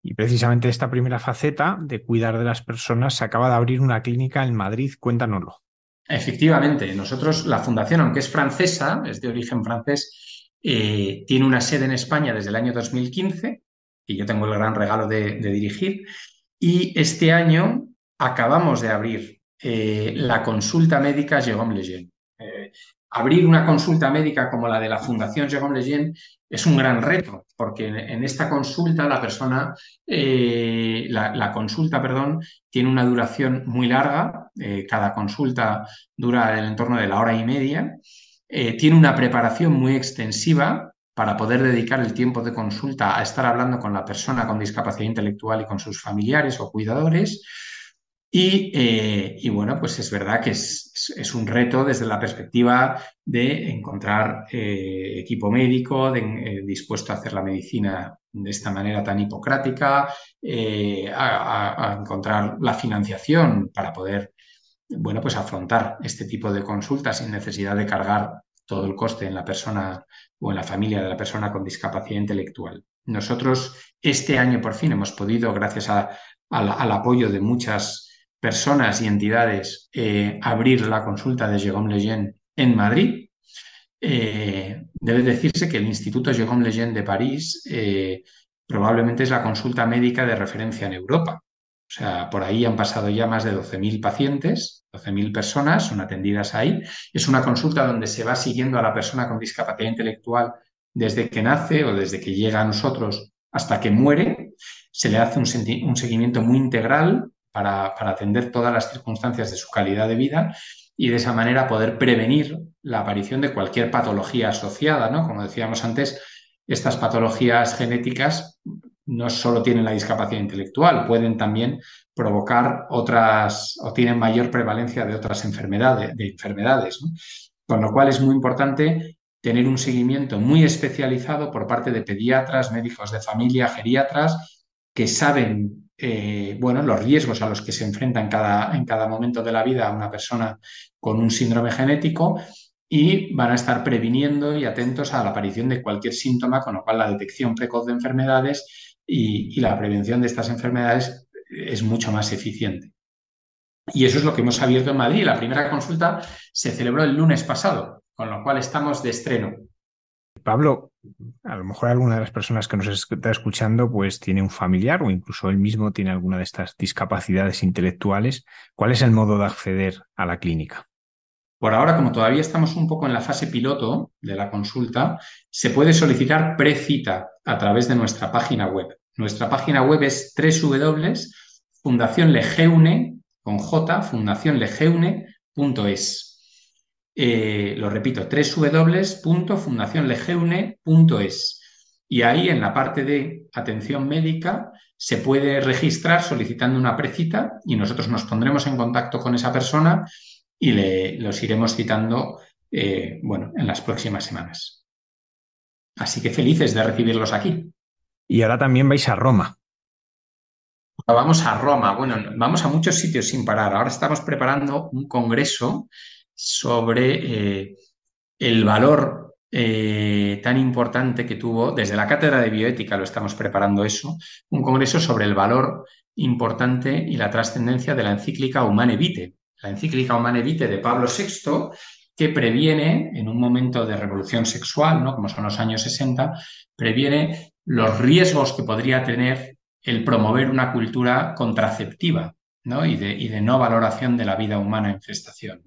Y precisamente esta primera faceta de cuidar de las personas se acaba de abrir una clínica en Madrid. Cuéntanoslo. Efectivamente, nosotros, la fundación, aunque es francesa, es de origen francés, eh, tiene una sede en España desde el año 2015, y yo tengo el gran regalo de, dirigir, y este año acabamos de abrir eh, la consulta médica Jérôme Lejeune. Eh, abrir una consulta médica como la de la Fundación Jérôme Lejeune es un gran reto, porque en, esta consulta la persona, eh, la, consulta, perdón, tiene una duración muy larga, eh, cada consulta dura el entorno de la hora y media, tiene una preparación muy extensiva para poder dedicar el tiempo de consulta a estar hablando con la persona con discapacidad intelectual y con sus familiares o cuidadores. Eh, y, bueno, pues es verdad que es, un reto desde la perspectiva de encontrar eh, equipo médico eh, dispuesto a hacer la medicina de esta manera tan hipocrática, a, encontrar la financiación para poder, bueno, pues afrontar este tipo de consultas sin necesidad de cargar todo el coste en la persona o en la familia de la persona con discapacidad intelectual. Nosotros este año por fin hemos podido, gracias al apoyo de muchas personas y entidades eh, abrir la consulta de Jérôme Lejeune en Madrid. Eh, debe decirse que el Instituto Jérôme Lejeune de París eh, probablemente es la consulta médica de referencia en Europa. O sea, por ahí han pasado ya más de 12.000 pacientes, 12.000 personas son atendidas ahí. Es una consulta donde se va siguiendo a la persona con discapacidad intelectual desde que nace o desde que llega a nosotros hasta que muere. Se le hace un, un seguimiento muy integral para, atender todas las circunstancias de su calidad de vida y de esa manera poder prevenir la aparición de cualquier patología asociada, ¿no? Como decíamos antes, estas patologías genéticas no solo tienen la discapacidad intelectual, pueden también provocar otras o tienen mayor prevalencia de otras enfermedades, de enfermedades. Con lo cual es muy importante tener un seguimiento muy especializado por parte de pediatras, médicos de familia, geriatras, que saben eh, bueno, los riesgos a los que se enfrenta en cada, en cada momento de la vida una persona con un síndrome genético y van a estar previniendo y atentos a la aparición de cualquier síntoma, con lo cual la detección precoz de enfermedades y, la prevención de estas enfermedades es mucho más eficiente. Y eso es lo que hemos abierto en Madrid. La primera consulta se celebró el lunes pasado, con lo cual estamos de estreno. Pablo, a lo mejor alguna de las personas que nos está escuchando pues tiene un familiar o incluso él mismo tiene alguna de estas discapacidades intelectuales. ¿Cuál es el modo de acceder a la clínica? Por ahora, como todavía estamos un poco en la fase piloto de la consulta, se puede solicitar precita a través de nuestra página web. Nuestra página web es www.fundacionlegeune con J, fundacionlegeune.es. Eh, lo repito, www.fundacionlegeune.es. Y ahí en la parte de atención médica se puede registrar solicitando una precita y nosotros nos pondremos en contacto con esa persona y le, los iremos citando eh, bueno, en las próximas semanas. Así que felices de recibirlos aquí. Y ahora también vais a Roma. Vamos a Roma. Bueno, vamos a muchos sitios sin parar. Ahora estamos preparando un congreso sobre eh, el valor eh, tan importante que tuvo, desde la Cátedra de Bioética lo estamos preparando eso, un congreso sobre el valor importante y la trascendencia de la encíclica Humane Vitae. La encíclica Humane Vitae de Pablo VI, que previene, en un momento de revolución sexual, ¿no? como son los años 60, previene los riesgos que podría tener el promover una cultura contraceptiva ¿no? Y, de, y, de, no valoración de la vida humana en gestación.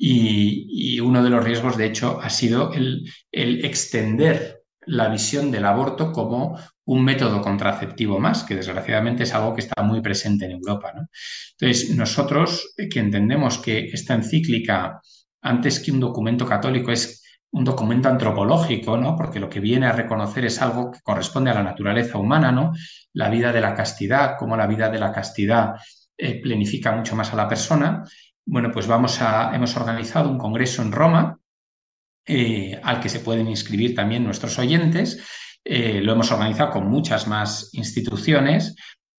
Y, uno de los riesgos, de hecho, ha sido el, extender la visión del aborto como un método contraceptivo más, que desgraciadamente es algo que está muy presente en Europa. Entonces, nosotros eh, que entendemos que esta encíclica, antes que un documento católico, es un documento antropológico, ¿no? Porque lo que viene a reconocer es algo que corresponde a la naturaleza humana, ¿no? La vida de la castidad, como la vida de la castidad eh, planifica mucho más a la persona. Bueno, pues vamos a, hemos organizado un congreso en Roma eh, al que se pueden inscribir también nuestros oyentes. Eh, lo hemos organizado con muchas más instituciones,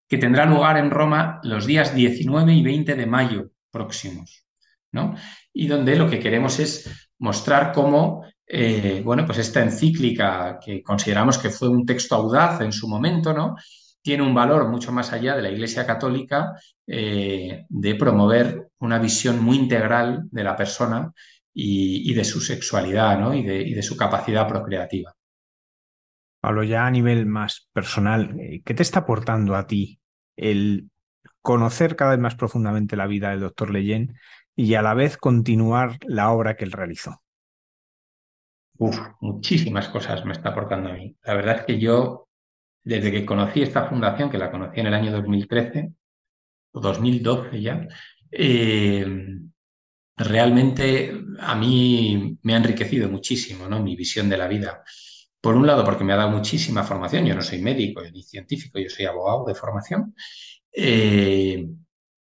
que tendrá lugar en Roma los días 19 y 20 de mayo próximos. ¿no? Y donde lo que queremos es mostrar cómo eh, bueno, pues esta encíclica que consideramos que fue un texto audaz en su momento, ¿no? Tiene un valor mucho más allá de la Iglesia Católica eh, de promover una visión muy integral de la persona y, de su sexualidad ¿no? y, de, y de su capacidad procreativa. Pablo, ya a nivel más personal, eh, ¿qué te está aportando a ti el conocer cada vez más profundamente la vida del doctor Leyen y a la vez continuar la obra que él realizó? Uf, muchísimas cosas me está aportando a mí. La verdad es que yo, desde que conocí esta fundación, que la conocí en el año 2013 o 2012 ya, eh, realmente a mí me ha enriquecido muchísimo ¿no? mi visión de la vida. Por un lado, porque me ha dado muchísima formación. Yo no soy médico ni científico, yo soy abogado de formación. Eh,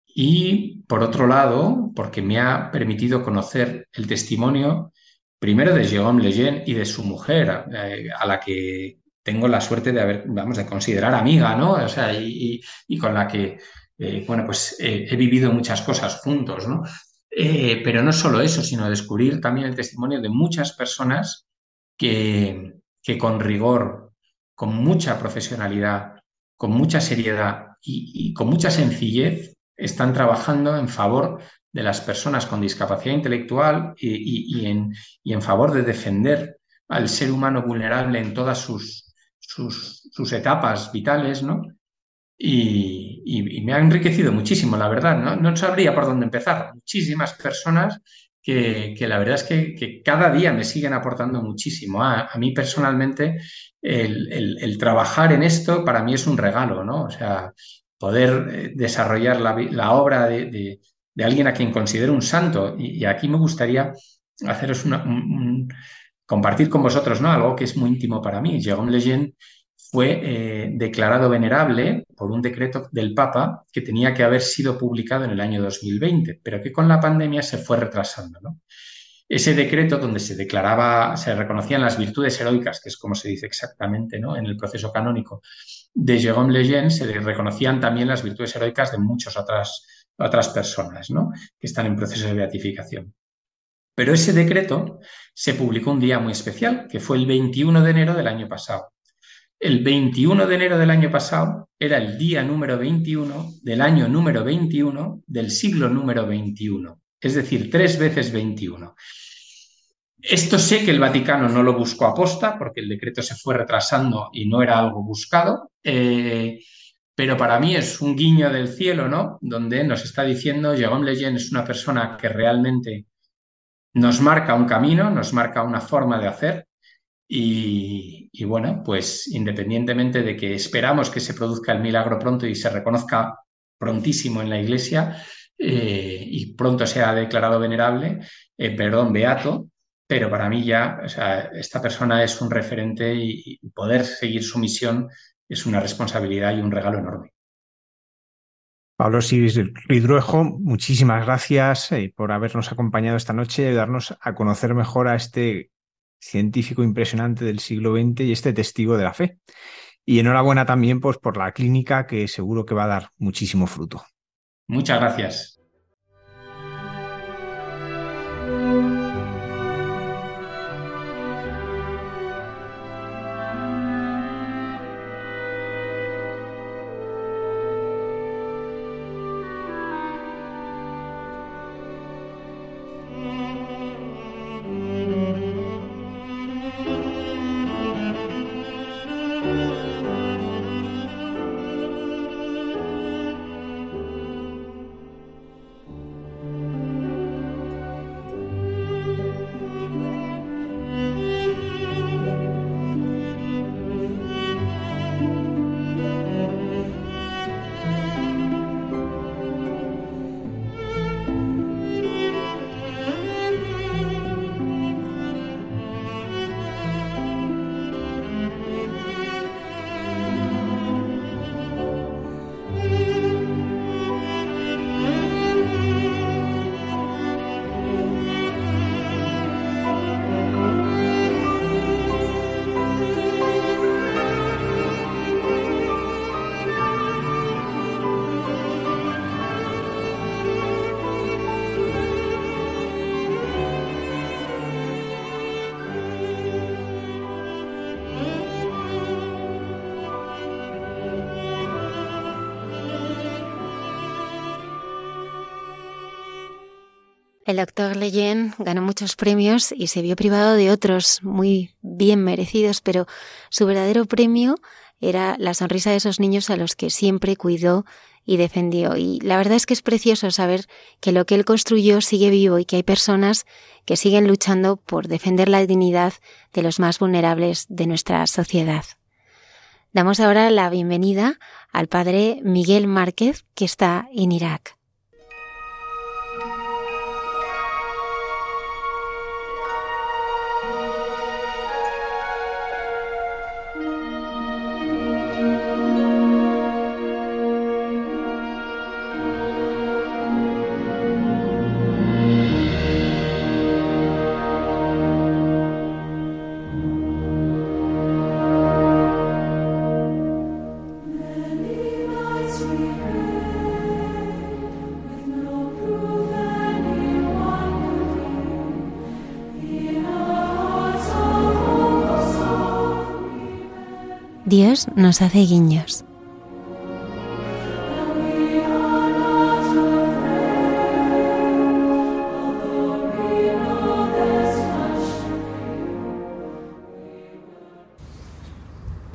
y por otro lado, porque me ha permitido conocer el testimonio primero de Jérôme Lejeune y de su mujer, eh, a la que tengo la suerte de haber, vamos, de considerar amiga, ¿no? O sea, y, con la que, eh, bueno, pues he vivido muchas cosas juntos, ¿no? pero no solo eso, sino descubrir también el testimonio de muchas personas que, que con rigor, con mucha profesionalidad, con mucha seriedad y, con mucha sencillez están trabajando en favor de las personas con discapacidad intelectual y, en, en, favor de defender al ser humano vulnerable en todas sus, sus, etapas vitales, ¿no? Y, me ha enriquecido muchísimo, la verdad, ¿no? Sabría por dónde empezar. Muchísimas personas que, la verdad es que, cada día me siguen aportando muchísimo. A, mí personalmente el, trabajar en esto para mí es un regalo, ¿no? O sea, poder eh, desarrollar la, obra de, alguien a quien considero un santo. Y, aquí me gustaría haceros una, compartir con vosotros, ¿no? Algo que es muy íntimo para mí. Jérôme Lejeune fue eh, declarado venerable por un decreto del Papa que tenía que haber sido publicado en el año 2020, pero que con la pandemia se fue retrasando. Ese decreto donde se declaraba, se reconocían las virtudes heroicas, que es como se dice exactamente ¿no? en el proceso canónico de Jérôme Lejeune, se reconocían también las virtudes heroicas de muchas otras, otras personas ¿no? que están en proceso de beatificación. Pero ese decreto se publicó un día muy especial, que fue el 21 de enero del año pasado. El 21 de enero del año pasado era el día número 21 del año número 21 del siglo número 21, es decir, tres veces 21. Esto sé que el Vaticano no lo buscó a posta porque el decreto se fue retrasando y no era algo buscado, eh, pero para mí es un guiño del cielo, ¿no? Donde nos está diciendo, Jérôme Lejeune es una persona que realmente nos marca un camino, nos marca una forma de hacer y, bueno, pues independientemente de que esperamos que se produzca el milagro pronto y se reconozca prontísimo en la iglesia eh, y pronto sea declarado venerable, eh, perdón, beato, pero para mí ya, o sea, esta persona es un referente y, poder seguir su misión es una responsabilidad y un regalo enorme. Pablo Siris Ridruejo, muchísimas gracias eh, por habernos acompañado esta noche y ayudarnos a conocer mejor a este científico impresionante del siglo XX y este testigo de la fe. Y enhorabuena también pues, por la clínica que seguro que va a dar muchísimo fruto. Muchas gracias. El doctor Leyen ganó muchos premios y se vio privado de otros muy bien merecidos, pero su verdadero premio era la sonrisa de esos niños a los que siempre cuidó y defendió. Y la verdad es que es precioso saber que lo que él construyó sigue vivo y que hay personas que siguen luchando por defender la dignidad de los más vulnerables de nuestra sociedad. Damos ahora la bienvenida al padre Miguel Márquez, que está en Irak. Nos hace guiños.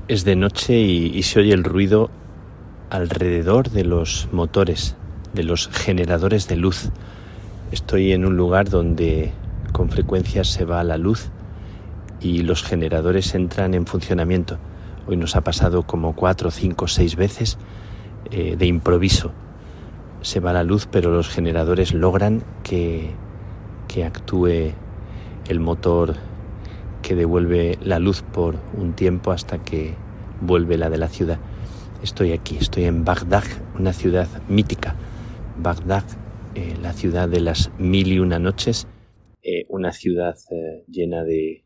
Es de noche y, se oye el ruido alrededor de los motores, de los generadores de luz. Estoy en un lugar donde con frecuencia se va la luz y los generadores entran en funcionamiento. Hoy nos ha pasado como cuatro, cinco, seis veces eh, de improviso. Se va la luz, pero los generadores logran que, que actúe el motor que devuelve la luz por un tiempo hasta que vuelve la de la ciudad. Estoy aquí, estoy en Bagdad, una ciudad mítica. Bagdad, eh, la ciudad de las mil y una noches, eh, una ciudad llena de,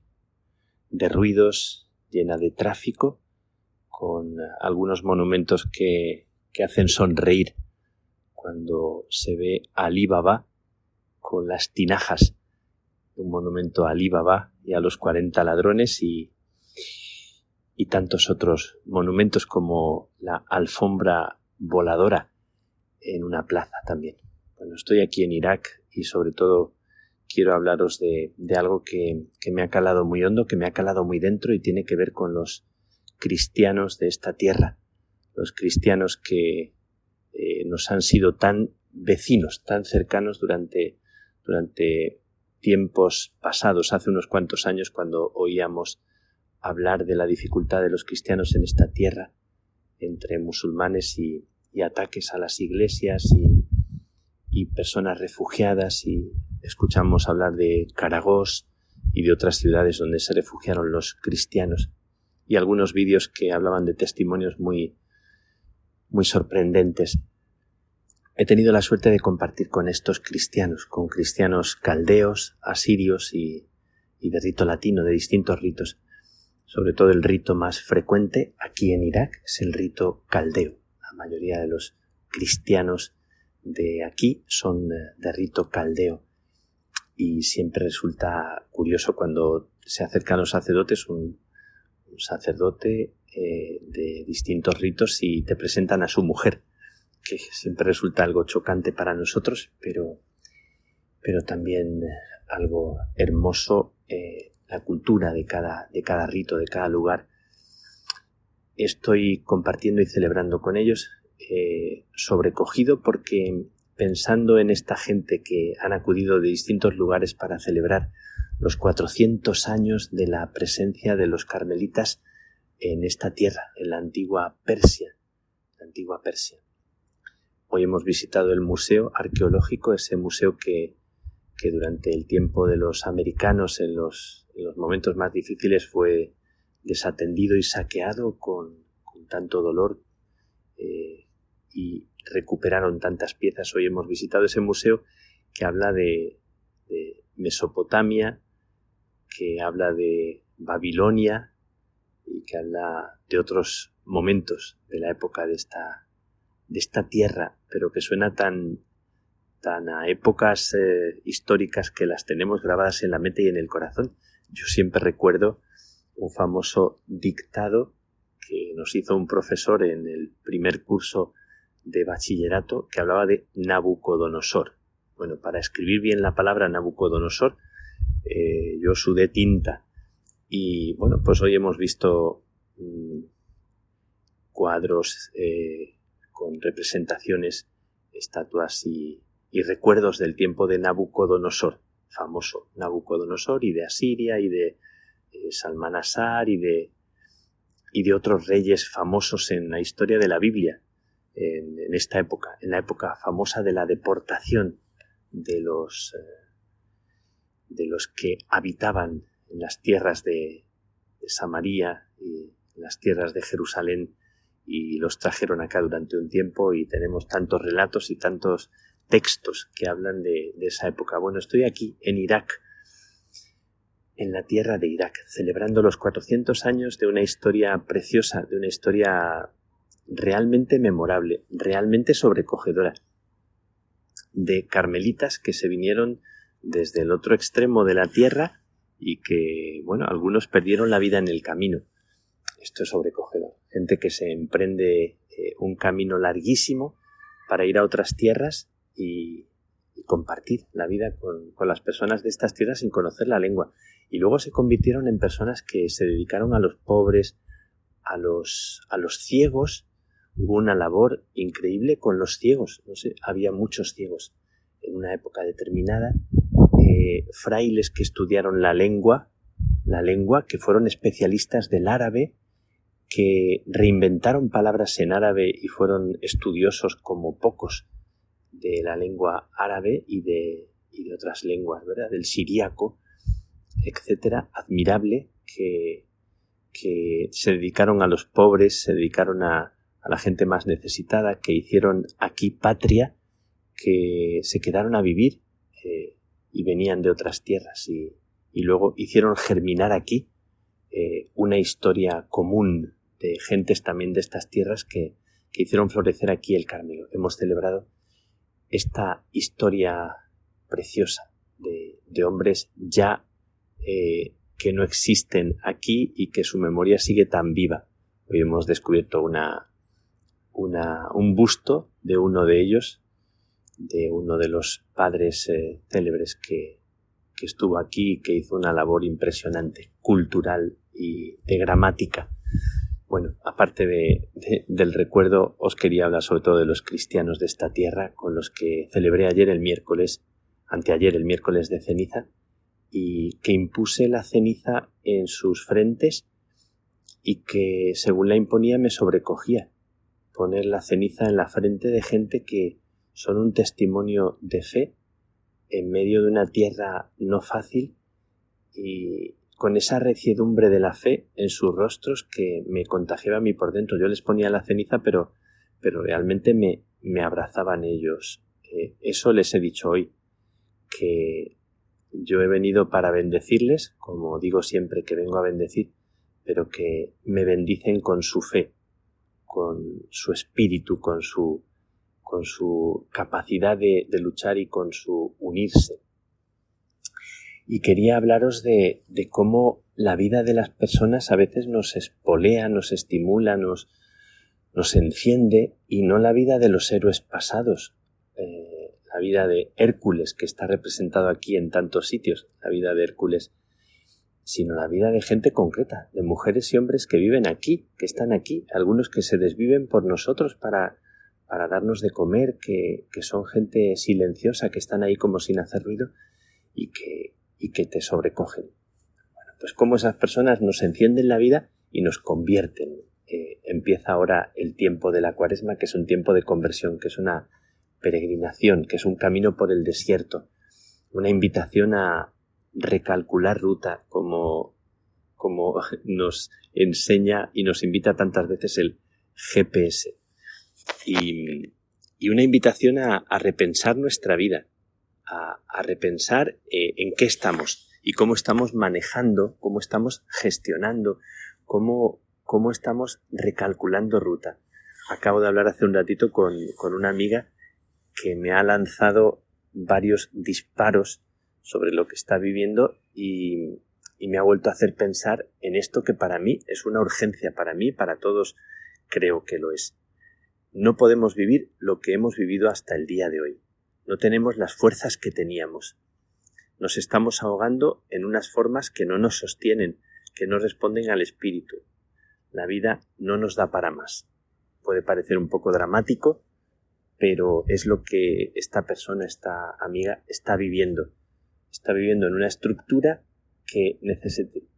de ruidos, llena de tráfico, con algunos monumentos que, que hacen sonreír cuando se ve a Baba con las tinajas un monumento a Baba y a los 40 ladrones y, y tantos otros monumentos como la alfombra voladora en una plaza también. Bueno, estoy aquí en Irak y sobre todo quiero hablaros de, de algo que, que, me ha calado muy hondo, que me ha calado muy dentro y tiene que ver con los cristianos de esta tierra, los cristianos que eh, nos han sido tan vecinos, tan cercanos durante, durante tiempos pasados, hace unos cuantos años, cuando oíamos hablar de la dificultad de los cristianos en esta tierra, entre musulmanes y, ataques a las iglesias y, y, personas refugiadas, y escuchamos hablar de Caragós y de otras ciudades donde se refugiaron los cristianos y algunos vídeos que hablaban de testimonios muy, muy sorprendentes. He tenido la suerte de compartir con estos cristianos, con cristianos caldeos, asirios y, y de rito latino, de distintos ritos. Sobre todo el rito más frecuente aquí en Irak es el rito caldeo. La mayoría de los cristianos de aquí son eh, de rito caldeo. Y siempre resulta curioso cuando se acercan los sacerdotes, un, sacerdote eh, de distintos ritos y te presentan a su mujer, que siempre resulta algo chocante para nosotros, pero, pero también algo hermoso eh, la cultura de cada, de cada rito, de cada lugar. Estoy compartiendo y celebrando con ellos, eh, sobrecogido porque pensando en esta gente que han acudido de distintos lugares para celebrar los 400 años de la presencia de los carmelitas en esta tierra, en la antigua Persia, la antigua Persia. Hoy hemos visitado el museo arqueológico, ese museo que, que durante el tiempo de los americanos, en los, en los momentos más difíciles, fue desatendido y saqueado con, con tanto dolor eh, y recuperaron tantas piezas. Hoy hemos visitado ese museo que habla de, de Mesopotamia, que habla de Babilonia y que habla de otros momentos de la época de esta, de esta tierra, pero que suena tan, tan a épocas eh, históricas que las tenemos grabadas en la mente y en el corazón. Yo siempre recuerdo un famoso dictado que nos hizo un profesor en el primer curso de bachillerato que hablaba de Nabucodonosor. Bueno, para escribir bien la palabra Nabucodonosor, eh, yo sudé tinta. Y bueno, pues hoy hemos visto mm, cuadros eh, con representaciones, estatuas y, recuerdos del tiempo de Nabucodonosor, famoso Nabucodonosor y de Asiria y de eh, Salmanasar y de, y de otros reyes famosos en la historia de la Biblia en, esta época, en la época famosa de la deportación de los, eh, de los que habitaban en las tierras de, de Samaria y en las tierras de Jerusalén y los trajeron acá durante un tiempo y tenemos tantos relatos y tantos textos que hablan de, esa época. Bueno, estoy aquí en Irak, en la tierra de Irak, celebrando los 400 años de una historia preciosa, de una historia realmente memorable, realmente sobrecogedora, de carmelitas que se vinieron desde el otro extremo de la tierra y que, bueno, algunos perdieron la vida en el camino. Esto es sobrecogedor. Gente que se emprende eh, un camino larguísimo para ir a otras tierras y, compartir la vida con, las personas de estas tierras sin conocer la lengua. Y luego se convirtieron en personas que se dedicaron a los pobres, a los, a los ciegos. Hubo una labor increíble con los ciegos. No sé, había muchos ciegos en una época determinada. Frailes que estudiaron la lengua, la lengua, que fueron especialistas del árabe que reinventaron palabras en árabe y fueron estudiosos como pocos de la lengua árabe y de, y de otras lenguas, ¿verdad? Del siríaco, etcétera, admirable, que, que se dedicaron a los pobres, se dedicaron a, a la gente más necesitada, que hicieron aquí patria, que se quedaron a vivir eh, y venían de otras tierras y, y luego hicieron germinar aquí eh, una historia común de gentes también de estas tierras que, hicieron florecer aquí el Carmelo. Hemos celebrado esta historia preciosa de, hombres ya eh, que no existen aquí y que su memoria sigue tan viva. Hoy hemos descubierto una, una, un busto de uno de ellos, de uno de los padres eh, célebres que, que estuvo aquí y que hizo una labor impresionante, cultural y de gramática. Bueno, aparte de, del recuerdo, os quería hablar sobre todo de los cristianos de esta tierra con los que celebré ayer el miércoles, anteayer el miércoles de ceniza, y que impuse la ceniza en sus frentes y que según la imponía me sobrecogía. Poner la ceniza en la frente de gente que son un testimonio de fe en medio de una tierra no fácil y, con esa reciedumbre de la fe en sus rostros que me contagiaba a mí por dentro. Yo les ponía la ceniza, pero, pero realmente me, me abrazaban ellos. Eh, eso les he dicho hoy, que yo he venido para bendecirles, como digo siempre que vengo a bendecir, pero que me bendicen con su fe, con su espíritu, con su, con su capacidad de, luchar y con su unirse. Y quería hablaros de, cómo la vida de las personas a veces nos espolea, nos estimula, nos, nos enciende y no la vida de los héroes pasados, eh, la vida de Hércules que está representado aquí en tantos sitios, la vida de Hércules, sino la vida de gente concreta, de mujeres y hombres que viven aquí, que están aquí, algunos que se desviven por nosotros para, para darnos de comer, que, que son gente silenciosa, que están ahí como sin hacer ruido y que, y que te sobrecogen. Bueno, pues como esas personas nos encienden la vida y nos convierten. Eh, empieza ahora el tiempo de la cuaresma, que es un tiempo de conversión, que es una peregrinación, que es un camino por el desierto, una invitación a recalcular ruta como, como nos enseña y nos invita tantas veces el GPS. Y, una invitación a, repensar nuestra vida, a, repensar eh, en qué estamos y cómo estamos manejando, cómo estamos gestionando, cómo, cómo estamos recalculando ruta. Acabo de hablar hace un ratito con, con una amiga que me ha lanzado varios disparos sobre lo que está viviendo y, me ha vuelto a hacer pensar en esto que para mí es una urgencia, para mí, para todos creo que lo es. No podemos vivir lo que hemos vivido hasta el día de hoy no tenemos las fuerzas que teníamos. Nos estamos ahogando en unas formas que no nos sostienen, que no responden al espíritu. La vida no nos da para más. Puede parecer un poco dramático, pero es lo que esta persona, esta amiga, está viviendo. Está viviendo en una estructura que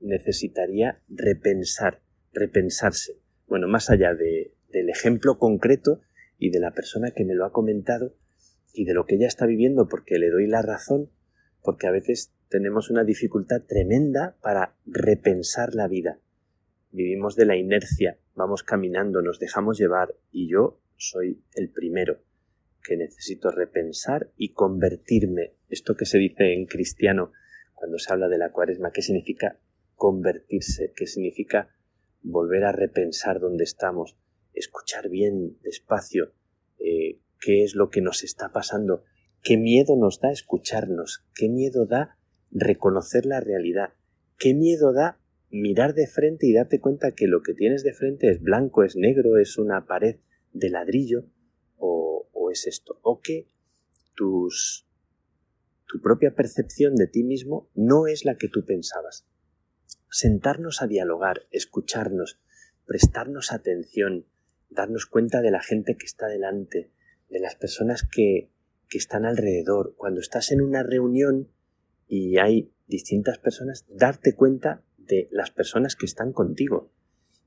necesitaría repensar, repensarse. Bueno, más allá de, del ejemplo concreto y de la persona que me lo ha comentado y de lo que ella está viviendo porque le doy la razón, porque a veces tenemos una dificultad tremenda para repensar la vida. Vivimos de la inercia, vamos caminando, nos dejamos llevar y yo soy el primero que necesito repensar y convertirme. Esto que se dice en cristiano cuando se habla de la cuaresma, ¿qué significa convertirse? ¿Qué significa volver a repensar dónde estamos? Escuchar bien, despacio, eh, qué es lo que nos está pasando, qué miedo nos da escucharnos, qué miedo da reconocer la realidad, qué miedo da mirar de frente y darte cuenta que lo que tienes de frente es blanco, es negro, es una pared de ladrillo o, o es esto, o que tus tu propia percepción de ti mismo no es la que tú pensabas. Sentarnos a dialogar, escucharnos, prestarnos atención, darnos cuenta de la gente que está delante, de las personas que, que están alrededor. Cuando estás en una reunión y hay distintas personas, darte cuenta de las personas que están contigo.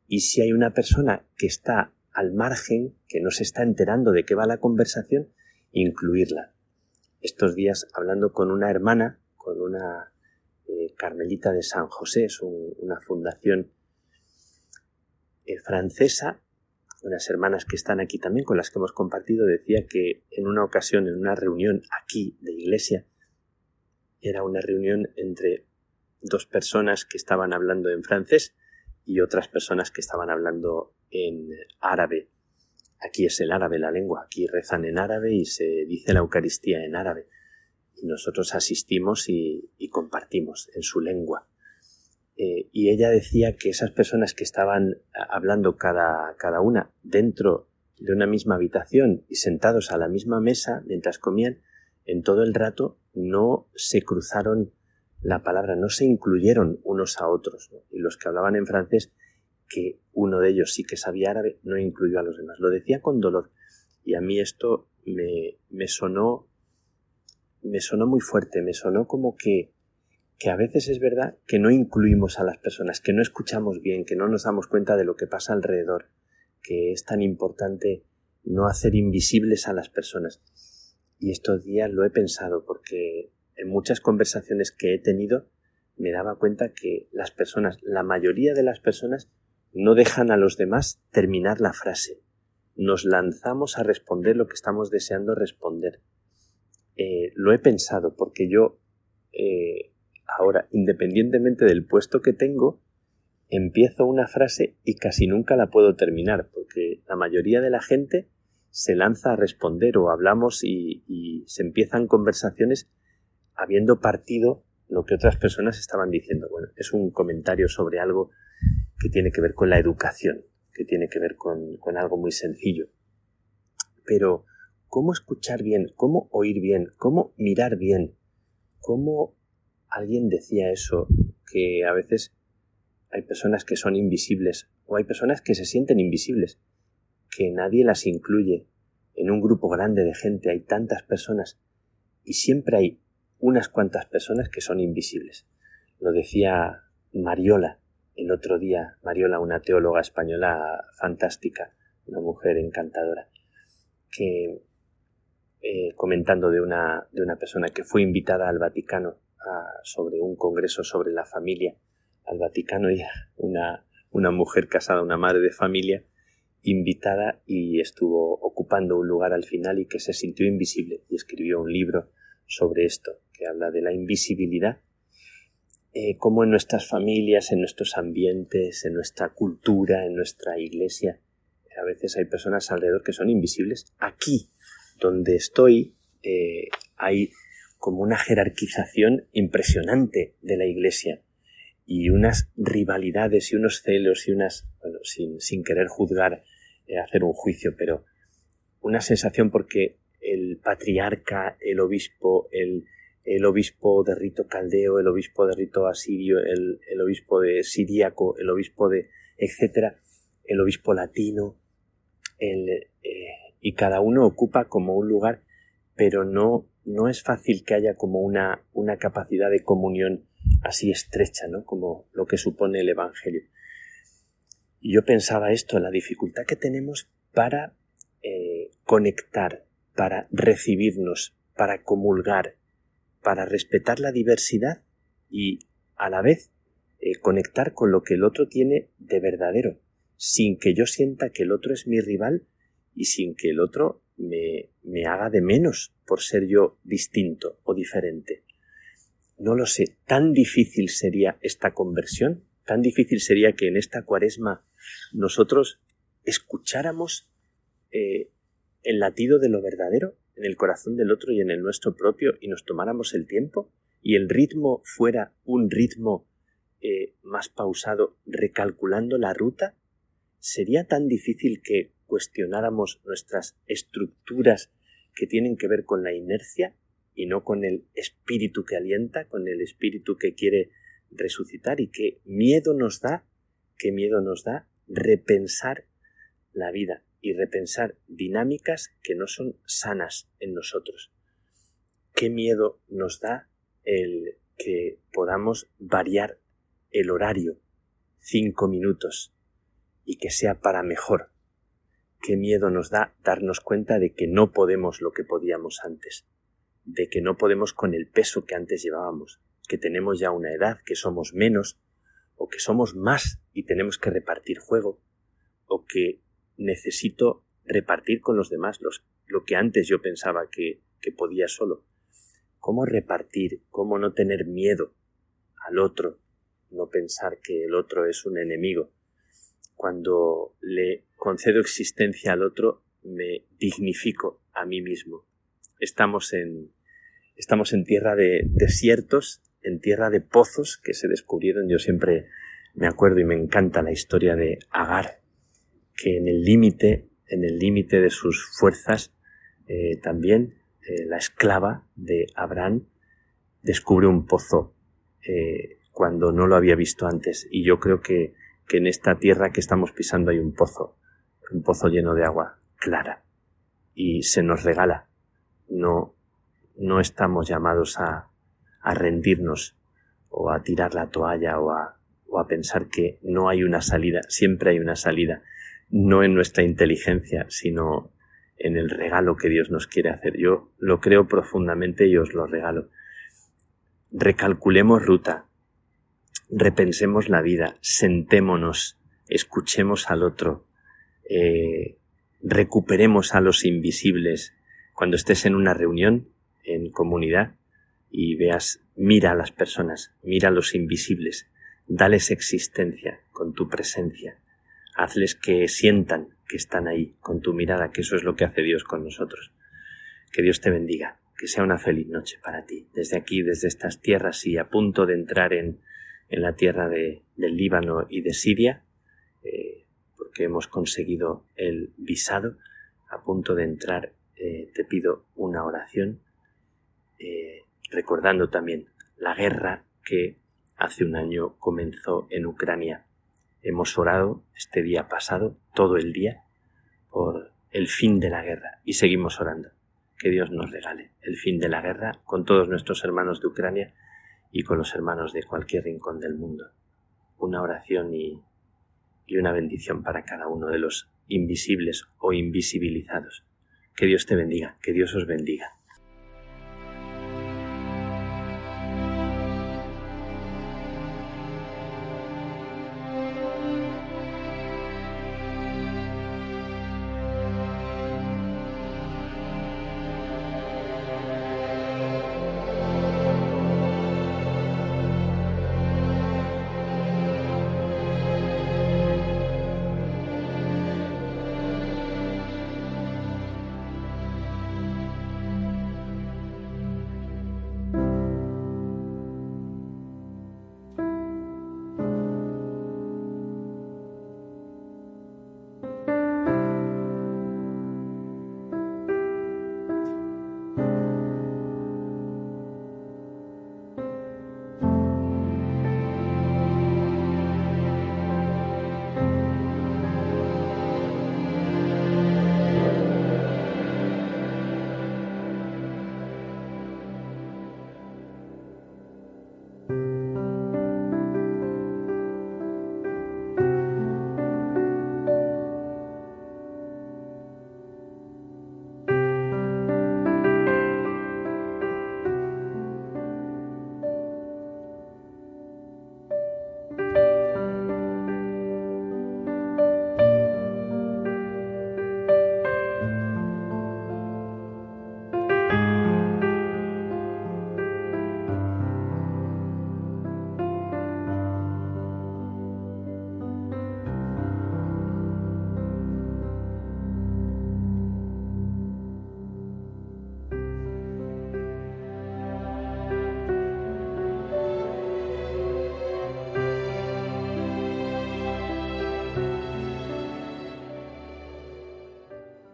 Y si hay una persona que está al margen, que no se está enterando de qué va la conversación, incluirla estos días hablando con una hermana, con una eh, Carmelita de San José, es una fundación eh, francesa, unas hermanas que están aquí también, con las que hemos compartido, decía que en una ocasión, en una reunión aquí de iglesia, era una reunión entre dos personas que estaban hablando en francés y otras personas que estaban hablando en árabe. Aquí es el árabe la lengua, aquí rezan en árabe y se dice la Eucaristía en árabe. Y nosotros asistimos y, compartimos en su lengua. Eh, y ella decía que esas personas que estaban hablando cada, cada una dentro de una misma habitación y sentados a la misma mesa mientras comían, en todo el rato no se cruzaron la palabra, no se incluyeron unos a otros. Y los que hablaban en francés que uno de ellos sí que sabía árabe, no incluyó a los demás. Lo decía con dolor. Y a mí esto me, me sonó me sonó muy fuerte, me sonó como que, que a veces es verdad que no incluimos a las personas, que no escuchamos bien, que no nos damos cuenta de lo que pasa alrededor, que es tan importante no hacer invisibles a las personas. Y estos días lo he pensado porque en muchas conversaciones que he tenido me daba cuenta que las personas, la mayoría de las personas, no dejan a los demás terminar la frase. Nos lanzamos a responder lo que estamos deseando responder. Eh, lo he pensado porque yo eh, ahora, independientemente del puesto que tengo, empiezo una frase y casi nunca la puedo terminar porque la mayoría de la gente se lanza a responder o hablamos y, se empiezan conversaciones habiendo partido lo que otras personas estaban diciendo. Bueno, es un comentario sobre algo que tiene que ver con la educación, que tiene que ver con, algo muy sencillo. Pero, ¿cómo escuchar bien? ¿Cómo oír bien? ¿Cómo mirar bien? ¿Cómo alguien decía eso? Que a veces hay personas que son invisibles o hay personas que se sienten invisibles, que nadie las incluye. En un grupo grande de gente hay tantas personas y siempre hay unas cuantas personas que son invisibles. Lo decía Mariola el otro día Mariola, una teóloga española fantástica, una mujer encantadora, que eh, comentando de una, de una persona que fue invitada al Vaticano sobre un congreso sobre la familia, al Vaticano y una, una mujer casada, una madre de familia, invitada y estuvo ocupando un lugar al final y que se sintió invisible y escribió un libro sobre esto, que habla de la invisibilidad eh, cómo en nuestras familias, en nuestros ambientes, en nuestra cultura, en nuestra iglesia, a veces hay personas alrededor que son invisibles. Aquí, donde estoy, eh, hay como una jerarquización impresionante de la iglesia y unas rivalidades y unos celos y unas, bueno, sin, sin querer juzgar, eh, hacer un juicio, pero una sensación porque el patriarca, el obispo, el, el obispo de rito caldeo, el obispo de rito asirio, el, el obispo de siríaco, el obispo de etcétera, el obispo latino, el, eh, y cada uno ocupa como un lugar, pero no, no es fácil que haya como una, una capacidad de comunión así estrecha, ¿no? Como lo que supone el Evangelio. Y yo pensaba esto, la dificultad que tenemos para eh, conectar, para recibirnos, para comulgar, para respetar la diversidad y a la vez eh, conectar con lo que el otro tiene de verdadero, sin que yo sienta que el otro es mi rival y sin que el otro me, haga de menos por ser yo distinto o diferente. No lo sé, tan difícil sería esta conversión, tan difícil sería que en esta cuaresma nosotros escucháramos eh, el latido de lo verdadero en el corazón del otro y en el nuestro propio y nos tomáramos el tiempo y el ritmo fuera un ritmo eh, más pausado, recalculando la ruta, sería tan difícil que cuestionáramos nuestras estructuras que tienen que ver con la inercia y no con el espíritu que alienta, con el espíritu que quiere resucitar y qué miedo nos da, qué miedo nos da repensar la vida y repensar dinámicas que no son sanas en nosotros. Qué miedo nos da el que podamos variar el horario cinco minutos y que sea para mejor. Qué miedo nos da darnos cuenta de que no podemos lo que podíamos antes, de que no podemos con el peso que antes llevábamos, que tenemos ya una edad, que somos menos, o que somos más y tenemos que repartir juego, o que necesito repartir con los demás lo que antes yo pensaba que podía solo. ¿Cómo repartir? ¿Cómo no tener miedo al otro? No pensar que el otro es un enemigo. Cuando le concedo existencia al otro, me dignifico a mí mismo. Estamos en, estamos en tierra de desiertos, en tierra de pozos que se descubrieron. Yo siempre me acuerdo y me encanta la historia de Agar, que en el límite, en el límite de sus fuerzas, eh, también eh, la esclava de Abraham descubre un pozo eh, cuando no lo había visto antes. Y yo creo que, que en esta tierra que estamos pisando hay un pozo, un pozo lleno de agua clara. Y se nos regala. No, no estamos llamados a, a rendirnos o a tirar la toalla o a, o a pensar que no hay una salida. Siempre hay una salida no en nuestra inteligencia, sino en el regalo que Dios nos quiere hacer. Yo lo creo profundamente y os lo regalo. Recalculemos ruta, repensemos la vida, sentémonos, escuchemos al otro, eh, recuperemos a los invisibles. Cuando estés en una reunión, en comunidad, y veas, mira a las personas, mira a los invisibles, dales existencia con tu presencia hazles que sientan que están ahí con tu mirada, que eso es lo que hace Dios con nosotros. Que Dios te bendiga, que sea una feliz noche para ti, desde aquí, desde estas tierras y a punto de entrar en, en la tierra de, del Líbano y de Siria, eh, porque hemos conseguido el visado, a punto de entrar, eh, te pido una oración, eh, recordando también la guerra que hace un año comenzó en Ucrania Hemos orado este día pasado, todo el día, por el fin de la guerra y seguimos orando. Que Dios nos regale el fin de la guerra con todos nuestros hermanos de Ucrania y con los hermanos de cualquier rincón del mundo. Una oración y, y una bendición para cada uno de los invisibles o invisibilizados. Que Dios te bendiga, que Dios os bendiga.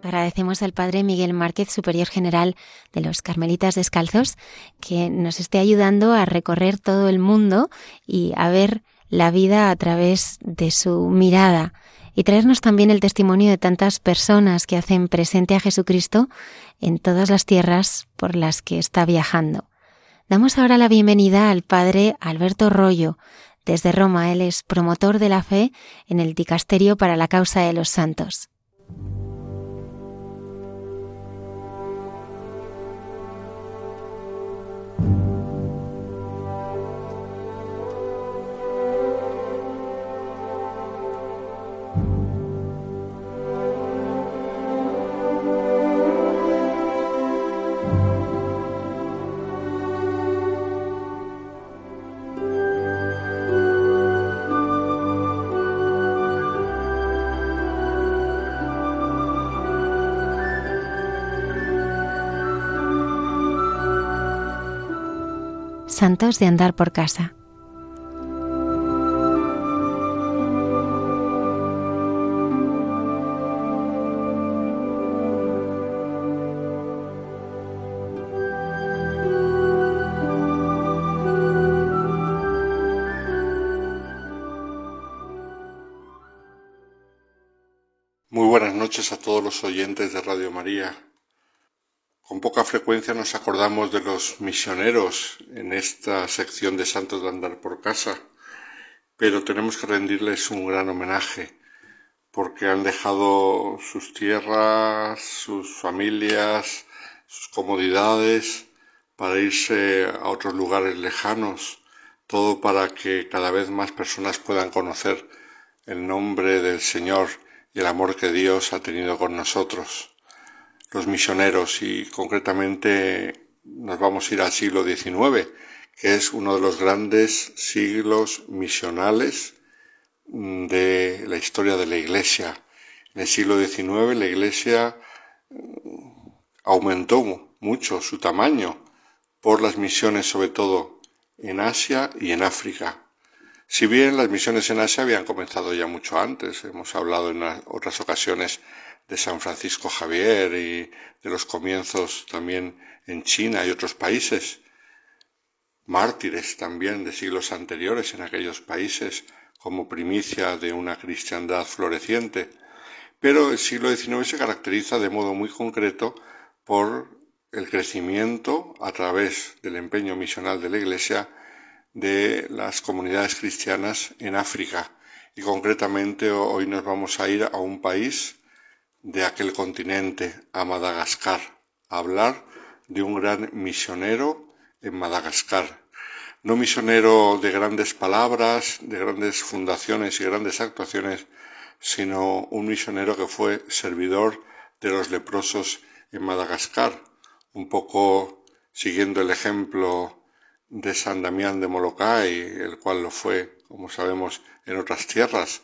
Agradecemos al Padre Miguel Márquez, Superior General de los Carmelitas Descalzos, que nos esté ayudando a recorrer todo el mundo y a ver la vida a través de su mirada y traernos también el testimonio de tantas personas que hacen presente a Jesucristo en todas las tierras por las que está viajando. Damos ahora la bienvenida al Padre Alberto Rollo, desde Roma. Él es promotor de la fe en el Dicasterio para la Causa de los Santos. Santos de andar por casa. Muy buenas noches a todos los oyentes de Radio María. Con poca frecuencia nos acordamos de los misioneros en esta sección de Santos de Andar por Casa, pero tenemos que rendirles un gran homenaje porque han dejado sus tierras, sus familias, sus comodidades para irse a otros lugares lejanos, todo para que cada vez más personas puedan conocer el nombre del Señor y el amor que Dios ha tenido con nosotros los misioneros y concretamente nos vamos a ir al siglo XIX, que es uno de los grandes siglos misionales mm, de la historia de la Iglesia. En el siglo XIX la Iglesia mm, aumentó mucho su tamaño por las misiones sobre todo en Asia y en África. Si bien las misiones en Asia habían comenzado ya mucho antes, hemos hablado en otras ocasiones de San Francisco Javier y de los comienzos también en China y otros países, mártires también de siglos anteriores en aquellos países como primicia de una cristiandad floreciente. Pero el siglo XIX se caracteriza de modo muy concreto por el crecimiento a través del empeño misional de la Iglesia de las comunidades cristianas en África. Y concretamente hoy nos vamos a ir a un país de aquel continente a Madagascar, hablar de un gran misionero en Madagascar. No misionero de grandes palabras, de grandes fundaciones y grandes actuaciones, sino un misionero que fue servidor de los leprosos en Madagascar, un poco siguiendo el ejemplo de San Damián de Molokai, el cual lo fue, como sabemos, en otras tierras,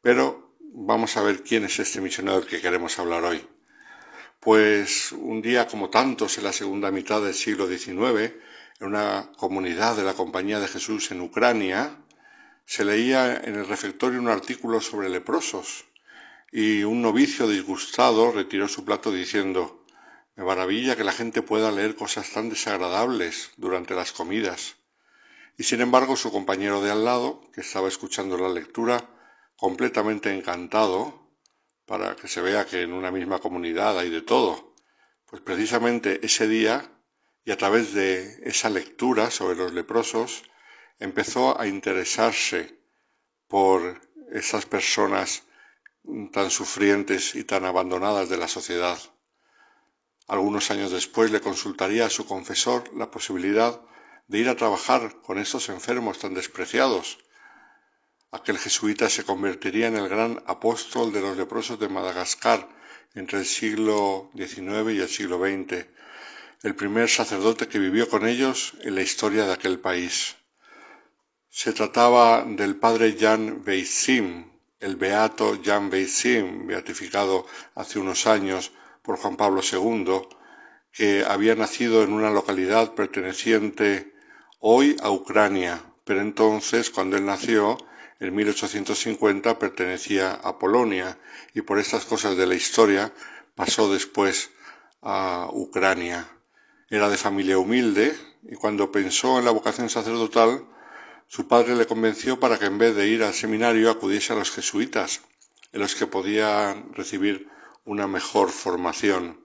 pero vamos a ver quién es este misionero del que queremos hablar hoy. Pues un día como tantos en la segunda mitad del siglo XIX, en una comunidad de la Compañía de Jesús en Ucrania, se leía en el refectorio un artículo sobre leprosos y un novicio disgustado retiró su plato diciendo Me maravilla que la gente pueda leer cosas tan desagradables durante las comidas. Y sin embargo su compañero de al lado, que estaba escuchando la lectura, completamente encantado para que se vea que en una misma comunidad hay de todo. Pues precisamente ese día y a través de esa lectura sobre los leprosos empezó a interesarse por esas personas tan sufrientes y tan abandonadas de la sociedad. Algunos años después le consultaría a su confesor la posibilidad de ir a trabajar con estos enfermos tan despreciados Aquel jesuita se convertiría en el gran apóstol de los leprosos de Madagascar entre el siglo XIX y el siglo XX, el primer sacerdote que vivió con ellos en la historia de aquel país. Se trataba del padre Jan Beisim, el beato Jan Beisim, beatificado hace unos años por Juan Pablo II, que había nacido en una localidad perteneciente hoy a Ucrania, pero entonces, cuando él nació, en 1850 pertenecía a Polonia y por estas cosas de la historia, pasó después a Ucrania. Era de familia humilde y cuando pensó en la vocación sacerdotal, su padre le convenció para que en vez de ir al seminario acudiese a los jesuitas, en los que podía recibir una mejor formación.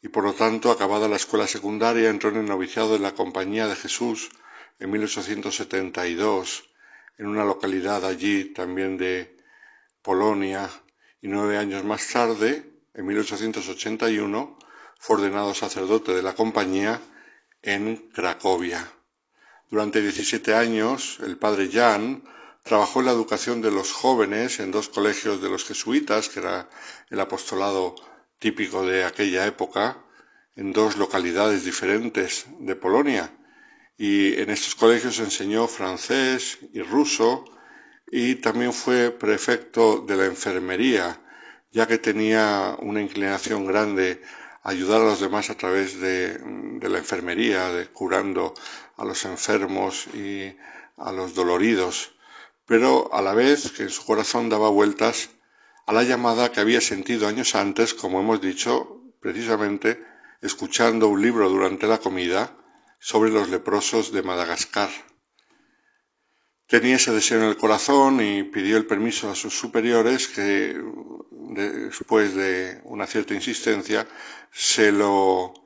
Y por lo tanto, acabada la escuela secundaria, entró en el noviciado de la Compañía de Jesús en 1872, en una localidad allí también de Polonia, y nueve años más tarde, en 1881, fue ordenado sacerdote de la Compañía en Cracovia. Durante 17 años, el padre Jan trabajó en la educación de los jóvenes en dos colegios de los jesuitas, que era el apostolado típico de aquella época, en dos localidades diferentes de Polonia. Y en estos colegios enseñó francés y ruso y también fue prefecto de la enfermería, ya que tenía una inclinación grande ayudar a los demás a través de, la enfermería, de curando a los enfermos y a los doloridos, pero a la vez que en su corazón daba vueltas a la llamada que había sentido años antes, como hemos dicho, precisamente escuchando un libro durante la comida sobre los leprosos de Madagascar. Tenía ese deseo en el corazón y pidió el permiso a sus superiores que después de una cierta insistencia se lo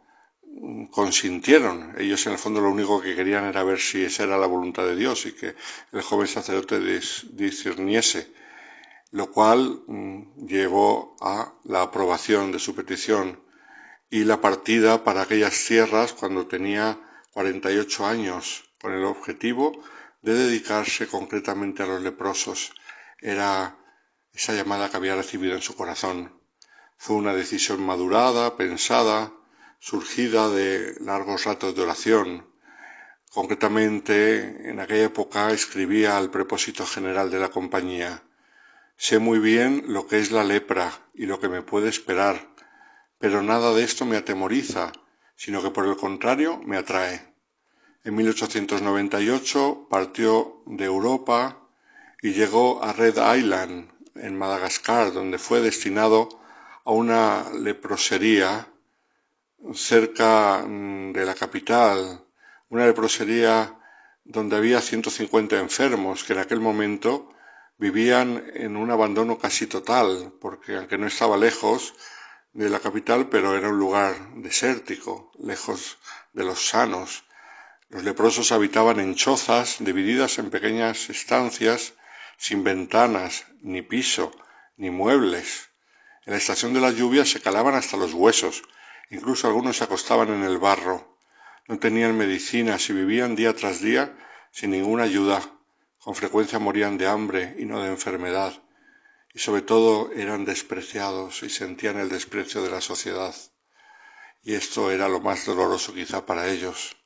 consintieron. Ellos en el fondo lo único que querían era ver si esa era la voluntad de Dios y que el joven sacerdote discerniese, lo cual mm, llevó a la aprobación de su petición y la partida para aquellas tierras cuando tenía 48 años con el objetivo de dedicarse concretamente a los leprosos. Era esa llamada que había recibido en su corazón. Fue una decisión madurada, pensada, surgida de largos ratos de oración. Concretamente, en aquella época escribía al propósito general de la compañía. Sé muy bien lo que es la lepra y lo que me puede esperar, pero nada de esto me atemoriza, sino que por el contrario me atrae. En 1898 partió de Europa y llegó a Red Island, en Madagascar, donde fue destinado a una leprosería cerca mm, de la capital, una leprosería donde había 150 enfermos que en aquel momento vivían en un abandono casi total, porque aunque no estaba lejos de la capital, pero era un lugar desértico, lejos de los sanos, los leprosos habitaban en chozas divididas en pequeñas estancias sin ventanas, ni piso, ni muebles. En la estación de las lluvias se calaban hasta los huesos, incluso algunos se acostaban en el barro. No tenían medicinas y vivían día tras día sin ninguna ayuda. Con frecuencia morían de hambre y no de enfermedad. Y sobre todo eran despreciados y sentían el desprecio de la sociedad. Y esto era lo más doloroso quizá para ellos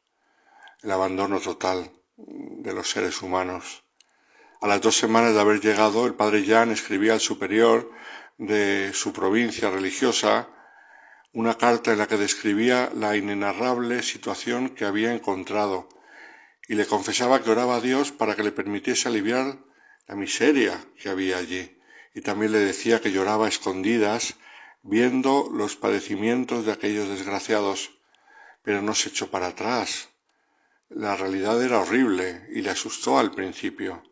el abandono total de los seres humanos. A las dos semanas de haber llegado, el padre Jan escribía al superior de su provincia religiosa una carta en la que describía la inenarrable situación que había encontrado y le confesaba que oraba a Dios para que le permitiese aliviar la miseria que había allí. Y también le decía que lloraba a escondidas viendo los padecimientos de aquellos desgraciados, pero no se echó para atrás, la realidad era horrible y le asustó al principio,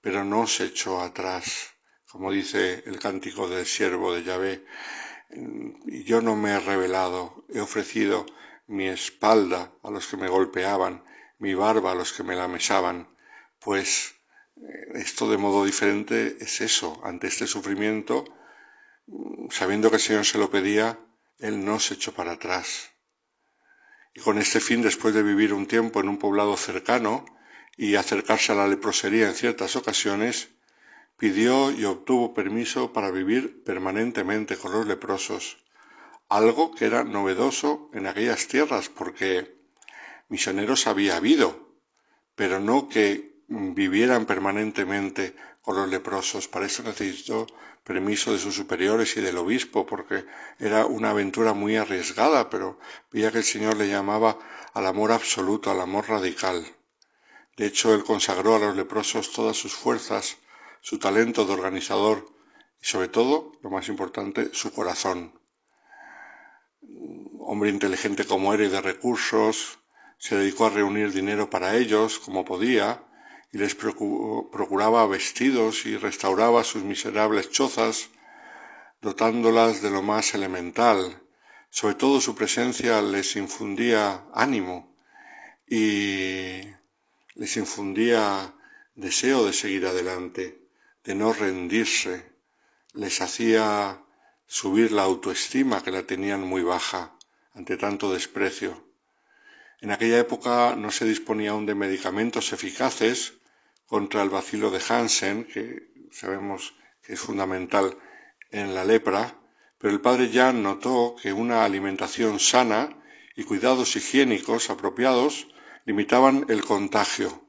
pero no se echó atrás, como dice el cántico del siervo de Yahvé. Yo no me he revelado, he ofrecido mi espalda a los que me golpeaban, mi barba a los que me la mesaban, pues eh, esto de modo diferente es eso, ante este sufrimiento, sabiendo que el Señor se lo pedía, Él no se echó para atrás, y con este fin, después de vivir un tiempo en un poblado cercano y acercarse a la leprosería en ciertas ocasiones, pidió y obtuvo permiso para vivir permanentemente con los leprosos, algo que era novedoso en aquellas tierras porque misioneros había habido, pero no que vivieran permanentemente con los leprosos. Para eso necesitó permiso de sus superiores y del obispo, porque era una aventura muy arriesgada, pero veía que el Señor le llamaba al amor absoluto, al amor radical. De hecho, él consagró a los leprosos todas sus fuerzas, su talento de organizador y sobre todo, lo más importante, su corazón. hombre inteligente como era y de recursos, se dedicó a reunir dinero para ellos como podía y les procuraba vestidos y restauraba sus miserables chozas, dotándolas de lo más elemental. Sobre todo su presencia les infundía ánimo y les infundía deseo de seguir adelante, de no rendirse, les hacía subir la autoestima que la tenían muy baja ante tanto desprecio. En aquella época no se disponía aún de medicamentos eficaces contra el bacilo de Hansen, que sabemos que es fundamental en la lepra, pero el padre Jan notó que una alimentación sana y cuidados higiénicos apropiados limitaban el contagio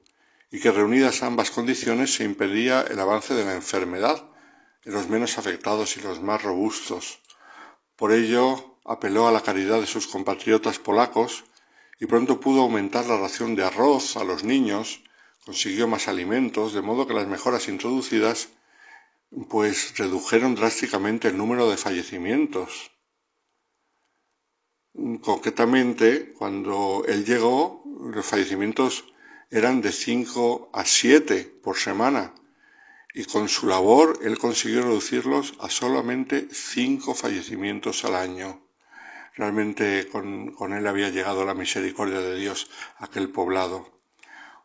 y que reunidas ambas condiciones se impedía el avance de la enfermedad en los menos afectados y los más robustos. Por ello apeló a la caridad de sus compatriotas polacos y pronto pudo aumentar la ración de arroz a los niños, consiguió más alimentos, de modo que las mejoras introducidas pues redujeron drásticamente el número de fallecimientos. Concretamente, cuando él llegó, los fallecimientos eran de 5 a 7 por semana y con su labor él consiguió reducirlos a solamente 5 fallecimientos al año. Realmente con, con, él había llegado la misericordia de Dios a aquel poblado.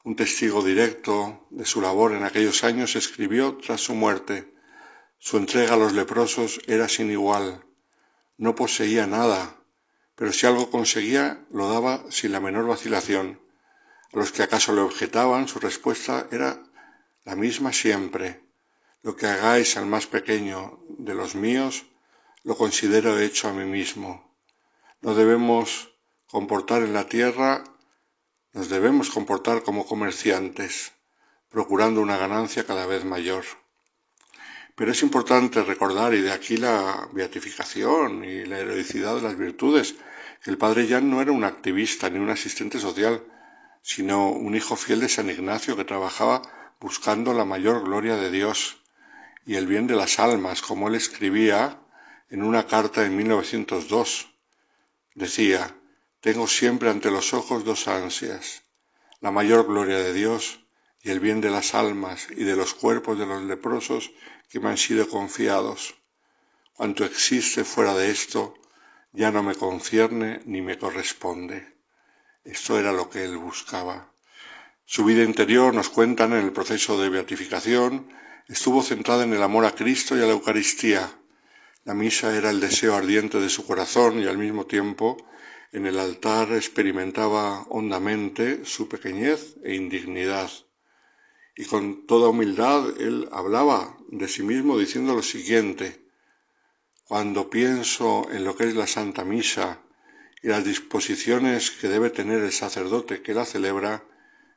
Un testigo directo de su labor en aquellos años escribió tras su muerte, su entrega a los leprosos era sin igual. No poseía nada, pero si algo conseguía, lo daba sin la menor vacilación. Los que acaso le objetaban, su respuesta era la misma siempre. Lo que hagáis al más pequeño de los míos, lo considero hecho a mí mismo. No debemos comportar en la tierra, nos debemos comportar como comerciantes, procurando una ganancia cada vez mayor. Pero es importante recordar, y de aquí la beatificación y la heroicidad de las virtudes, que el padre Jan no era un activista ni un asistente social, sino un hijo fiel de San Ignacio que trabajaba buscando la mayor gloria de Dios y el bien de las almas, como él escribía en una carta en 1902. Decía, tengo siempre ante los ojos dos ansias, la mayor gloria de Dios y el bien de las almas y de los cuerpos de los leprosos que me han sido confiados. Cuanto existe fuera de esto ya no me concierne ni me corresponde. Esto era lo que él buscaba. Su vida interior, nos cuentan en el proceso de beatificación, estuvo centrada en el amor a Cristo y a la Eucaristía. La misa era el deseo ardiente de su corazón y al mismo tiempo en el altar experimentaba hondamente su pequeñez e indignidad. Y con toda humildad él hablaba de sí mismo diciendo lo siguiente, cuando pienso en lo que es la Santa Misa y las disposiciones que debe tener el sacerdote que la celebra,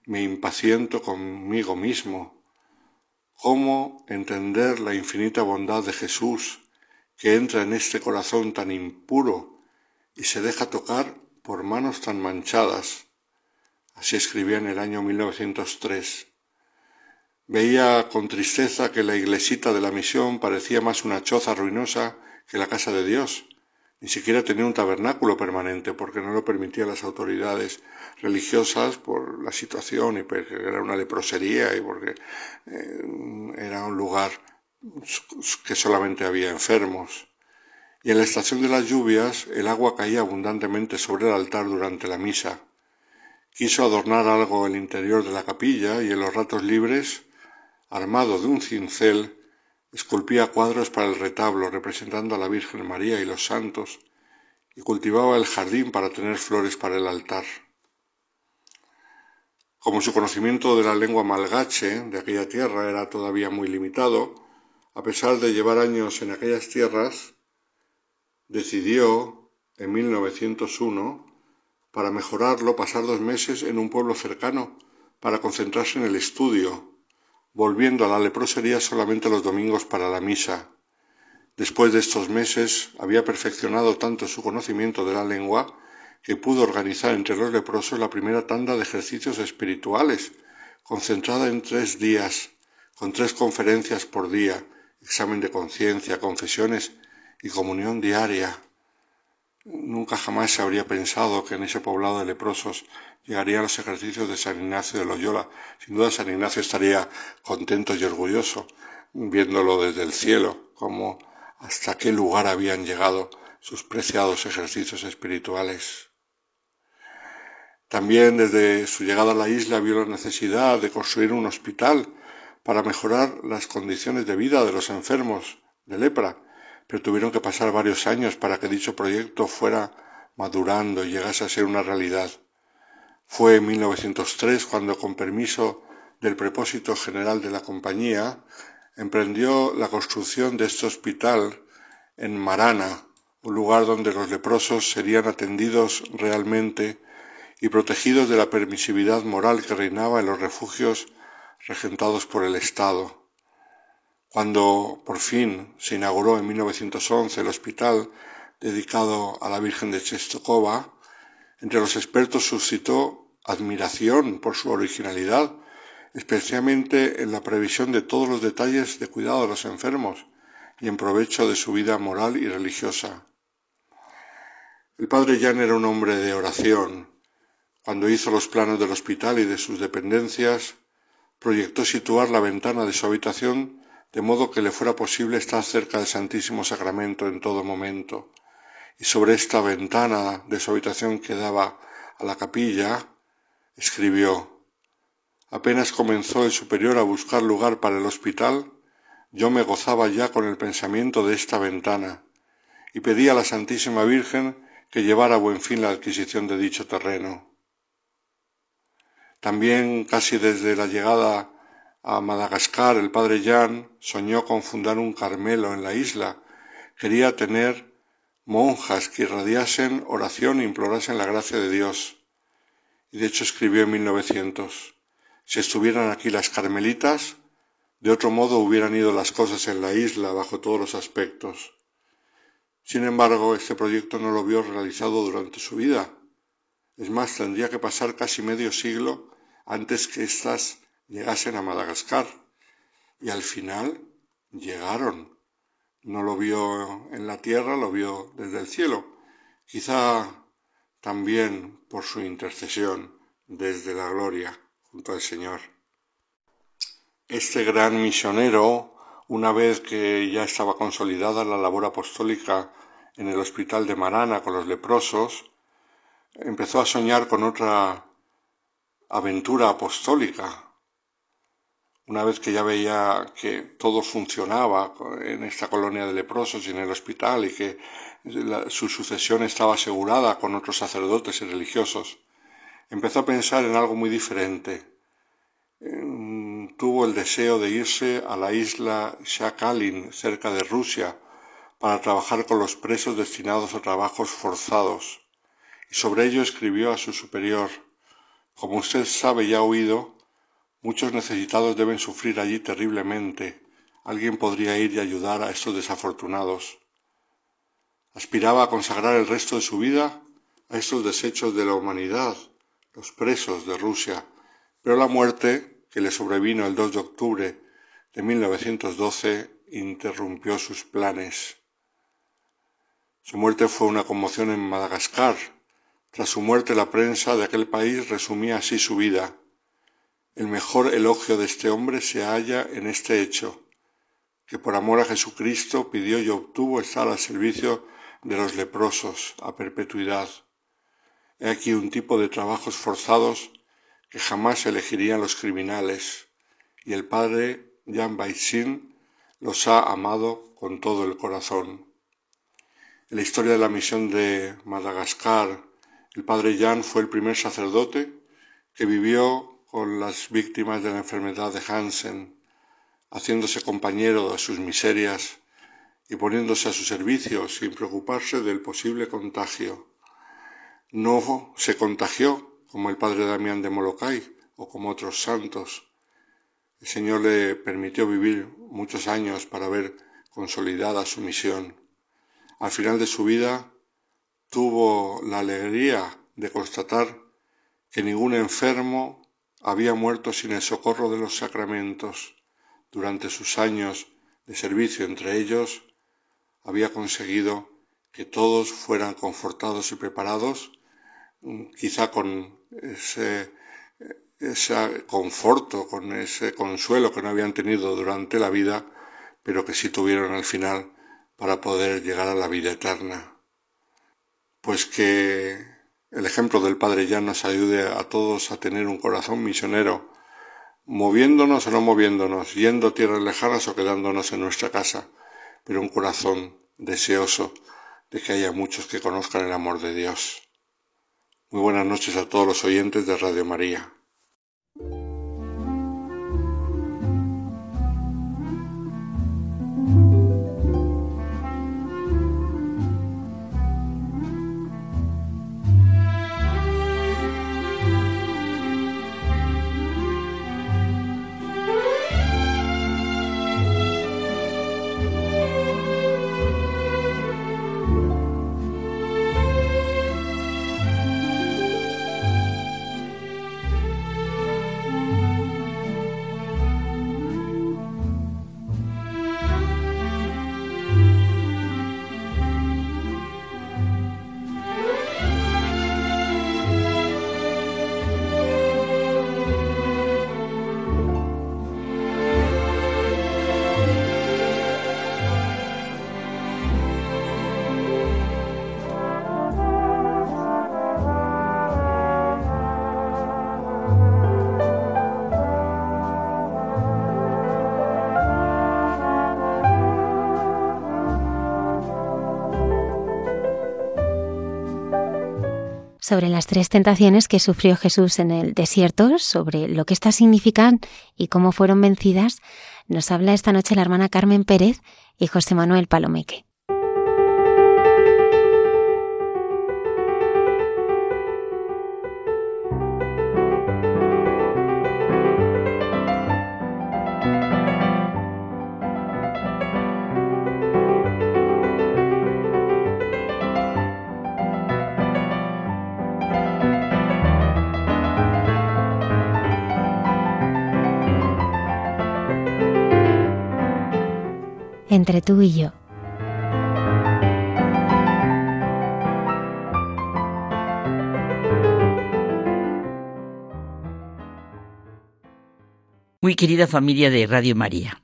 me impaciento conmigo mismo. ¿Cómo entender la infinita bondad de Jesús que entra en este corazón tan impuro y se deja tocar por manos tan manchadas? Así escribía en el año 1903. Veía con tristeza que la iglesita de la misión parecía más una choza ruinosa que la casa de Dios, ni siquiera tenía un tabernáculo permanente porque no lo permitían las autoridades religiosas por la situación y porque era una leprosería y porque eh, era un lugar que solamente había enfermos. Y en la estación de las lluvias el agua caía abundantemente sobre el altar durante la misa. Quiso adornar algo el interior de la capilla y en los ratos libres, armado de un cincel, esculpía cuadros para el retablo representando a la Virgen María y los santos y cultivaba el jardín para tener flores para el altar. Como su conocimiento de la lengua malgache de aquella tierra era todavía muy limitado, a pesar de llevar años en aquellas tierras, decidió en 1901 para mejorarlo pasar dos meses en un pueblo cercano para concentrarse en el estudio volviendo a la leprosería solamente los domingos para la misa. Después de estos meses había perfeccionado tanto su conocimiento de la lengua que pudo organizar entre los leprosos la primera tanda de ejercicios espirituales, concentrada en tres días, con tres conferencias por día, examen de conciencia, confesiones y comunión diaria. Nunca jamás se habría pensado que en ese poblado de leprosos llegarían los ejercicios de San Ignacio de Loyola. Sin duda San Ignacio estaría contento y orgulloso viéndolo desde el cielo, como hasta qué lugar habían llegado sus preciados ejercicios espirituales. También desde su llegada a la isla vio la necesidad de construir un hospital para mejorar las condiciones de vida de los enfermos de lepra pero tuvieron que pasar varios años para que dicho proyecto fuera madurando y llegase a ser una realidad. Fue en 1903 cuando, con permiso del propósito general de la compañía, emprendió la construcción de este hospital en Marana, un lugar donde los leprosos serían atendidos realmente y protegidos de la permisividad moral que reinaba en los refugios regentados por el Estado. Cuando por fin se inauguró en 1911 el hospital dedicado a la Virgen de Chestokova, entre los expertos suscitó admiración por su originalidad, especialmente en la previsión de todos los detalles de cuidado de los enfermos y en provecho de su vida moral y religiosa. El padre Jan era un hombre de oración. Cuando hizo los planos del hospital y de sus dependencias, proyectó situar la ventana de su habitación de modo que le fuera posible estar cerca del Santísimo Sacramento en todo momento. Y sobre esta ventana de su habitación que daba a la capilla, escribió Apenas comenzó el superior a buscar lugar para el hospital, yo me gozaba ya con el pensamiento de esta ventana, y pedí a la Santísima Virgen que llevara a buen fin la adquisición de dicho terreno. También casi desde la llegada a Madagascar, el padre Jan soñó con fundar un Carmelo en la isla. Quería tener monjas que irradiasen oración e implorasen la gracia de Dios. Y de hecho escribió en 1900, si estuvieran aquí las carmelitas, de otro modo hubieran ido las cosas en la isla bajo todos los aspectos. Sin embargo, este proyecto no lo vio realizado durante su vida. Es más, tendría que pasar casi medio siglo antes que estas llegasen a Madagascar. Y al final llegaron. No lo vio en la tierra, lo vio desde el cielo. Quizá también por su intercesión desde la gloria junto al Señor. Este gran misionero, una vez que ya estaba consolidada la labor apostólica en el hospital de Marana con los leprosos, empezó a soñar con otra aventura apostólica, una vez que ya veía que todo funcionaba en esta colonia de leprosos y en el hospital y que su sucesión estaba asegurada con otros sacerdotes y religiosos, empezó a pensar en algo muy diferente. tuvo el deseo de irse a la isla Shakalin, cerca de Rusia, para trabajar con los presos destinados a trabajos forzados. Y sobre ello escribió a su superior, Como usted sabe y ha oído, Muchos necesitados deben sufrir allí terriblemente. Alguien podría ir y ayudar a estos desafortunados. Aspiraba a consagrar el resto de su vida a estos desechos de la humanidad, los presos de Rusia, pero la muerte, que le sobrevino el 2 de octubre de 1912, interrumpió sus planes. Su muerte fue una conmoción en Madagascar. Tras su muerte la prensa de aquel país resumía así su vida. El mejor elogio de este hombre se halla en este hecho, que por amor a Jesucristo pidió y obtuvo estar al servicio de los leprosos a perpetuidad. He aquí un tipo de trabajos forzados que jamás elegirían los criminales, y el padre Jan Baisin los ha amado con todo el corazón. En la historia de la misión de Madagascar, el padre Jan fue el primer sacerdote que vivió con las víctimas de la enfermedad de Hansen, haciéndose compañero de sus miserias y poniéndose a su servicio sin preocuparse del posible contagio. No se contagió como el padre Damián de Molokai o como otros santos. El Señor le permitió vivir muchos años para ver consolidada su misión. Al final de su vida tuvo la alegría de constatar que ningún enfermo había muerto sin el socorro de los sacramentos. Durante sus años de servicio entre ellos, había conseguido que todos fueran confortados y preparados, mm, quizá con ese, ese conforto, con ese consuelo que no habían tenido durante la vida, pero que sí tuvieron al final para poder llegar a la vida eterna. Pues que el ejemplo del Padre ya nos ayude a todos a tener un corazón misionero, moviéndonos o no moviéndonos, yendo a tierras lejanas o quedándonos en nuestra casa, pero un corazón deseoso de que haya muchos que conozcan el amor de Dios. Muy buenas noches a todos los oyentes de Radio María. Sobre las tres tentaciones que sufrió Jesús en el desierto, sobre lo que estas significan y cómo fueron vencidas, nos habla esta noche la hermana Carmen Pérez y José Manuel Palomeque. Entre tú y yo. Muy querida familia de Radio María,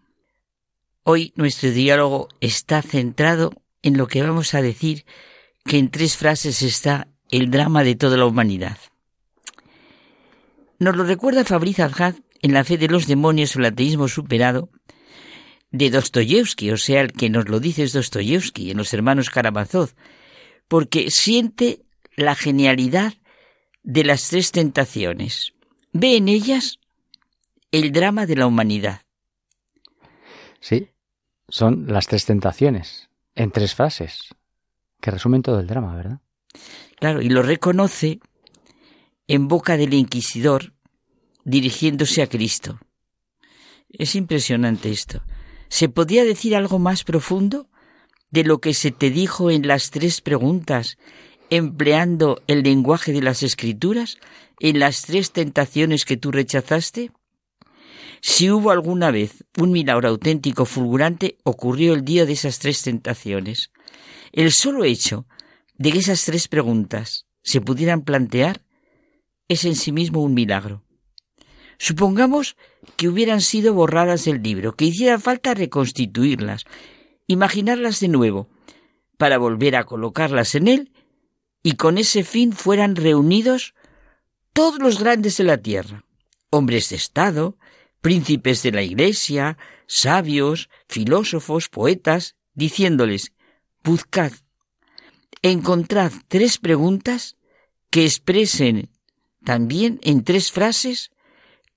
hoy nuestro diálogo está centrado en lo que vamos a decir que en tres frases está el drama de toda la humanidad. Nos lo recuerda Fabriz Azhad en La fe de los demonios o el ateísmo superado, de Dostoyevsky, o sea, el que nos lo dice es Dostoyevsky en Los Hermanos Karamazov, porque siente la genialidad de las tres tentaciones. Ve en ellas el drama de la humanidad. Sí, son las tres tentaciones, en tres frases, que resumen todo el drama, ¿verdad? Claro, y lo reconoce en boca del inquisidor dirigiéndose a Cristo. Es impresionante esto. ¿Se podía decir algo más profundo de lo que se te dijo en las tres preguntas, empleando el lenguaje de las escrituras, en las tres tentaciones que tú rechazaste? Si hubo alguna vez un milagro auténtico fulgurante, ocurrió el día de esas tres tentaciones. El solo hecho de que esas tres preguntas se pudieran plantear es en sí mismo un milagro. Supongamos que hubieran sido borradas del libro, que hiciera falta reconstituirlas, imaginarlas de nuevo, para volver a colocarlas en él, y con ese fin fueran reunidos todos los grandes de la tierra, hombres de Estado, príncipes de la Iglesia, sabios, filósofos, poetas, diciéndoles, buscad, encontrad tres preguntas que expresen también en tres frases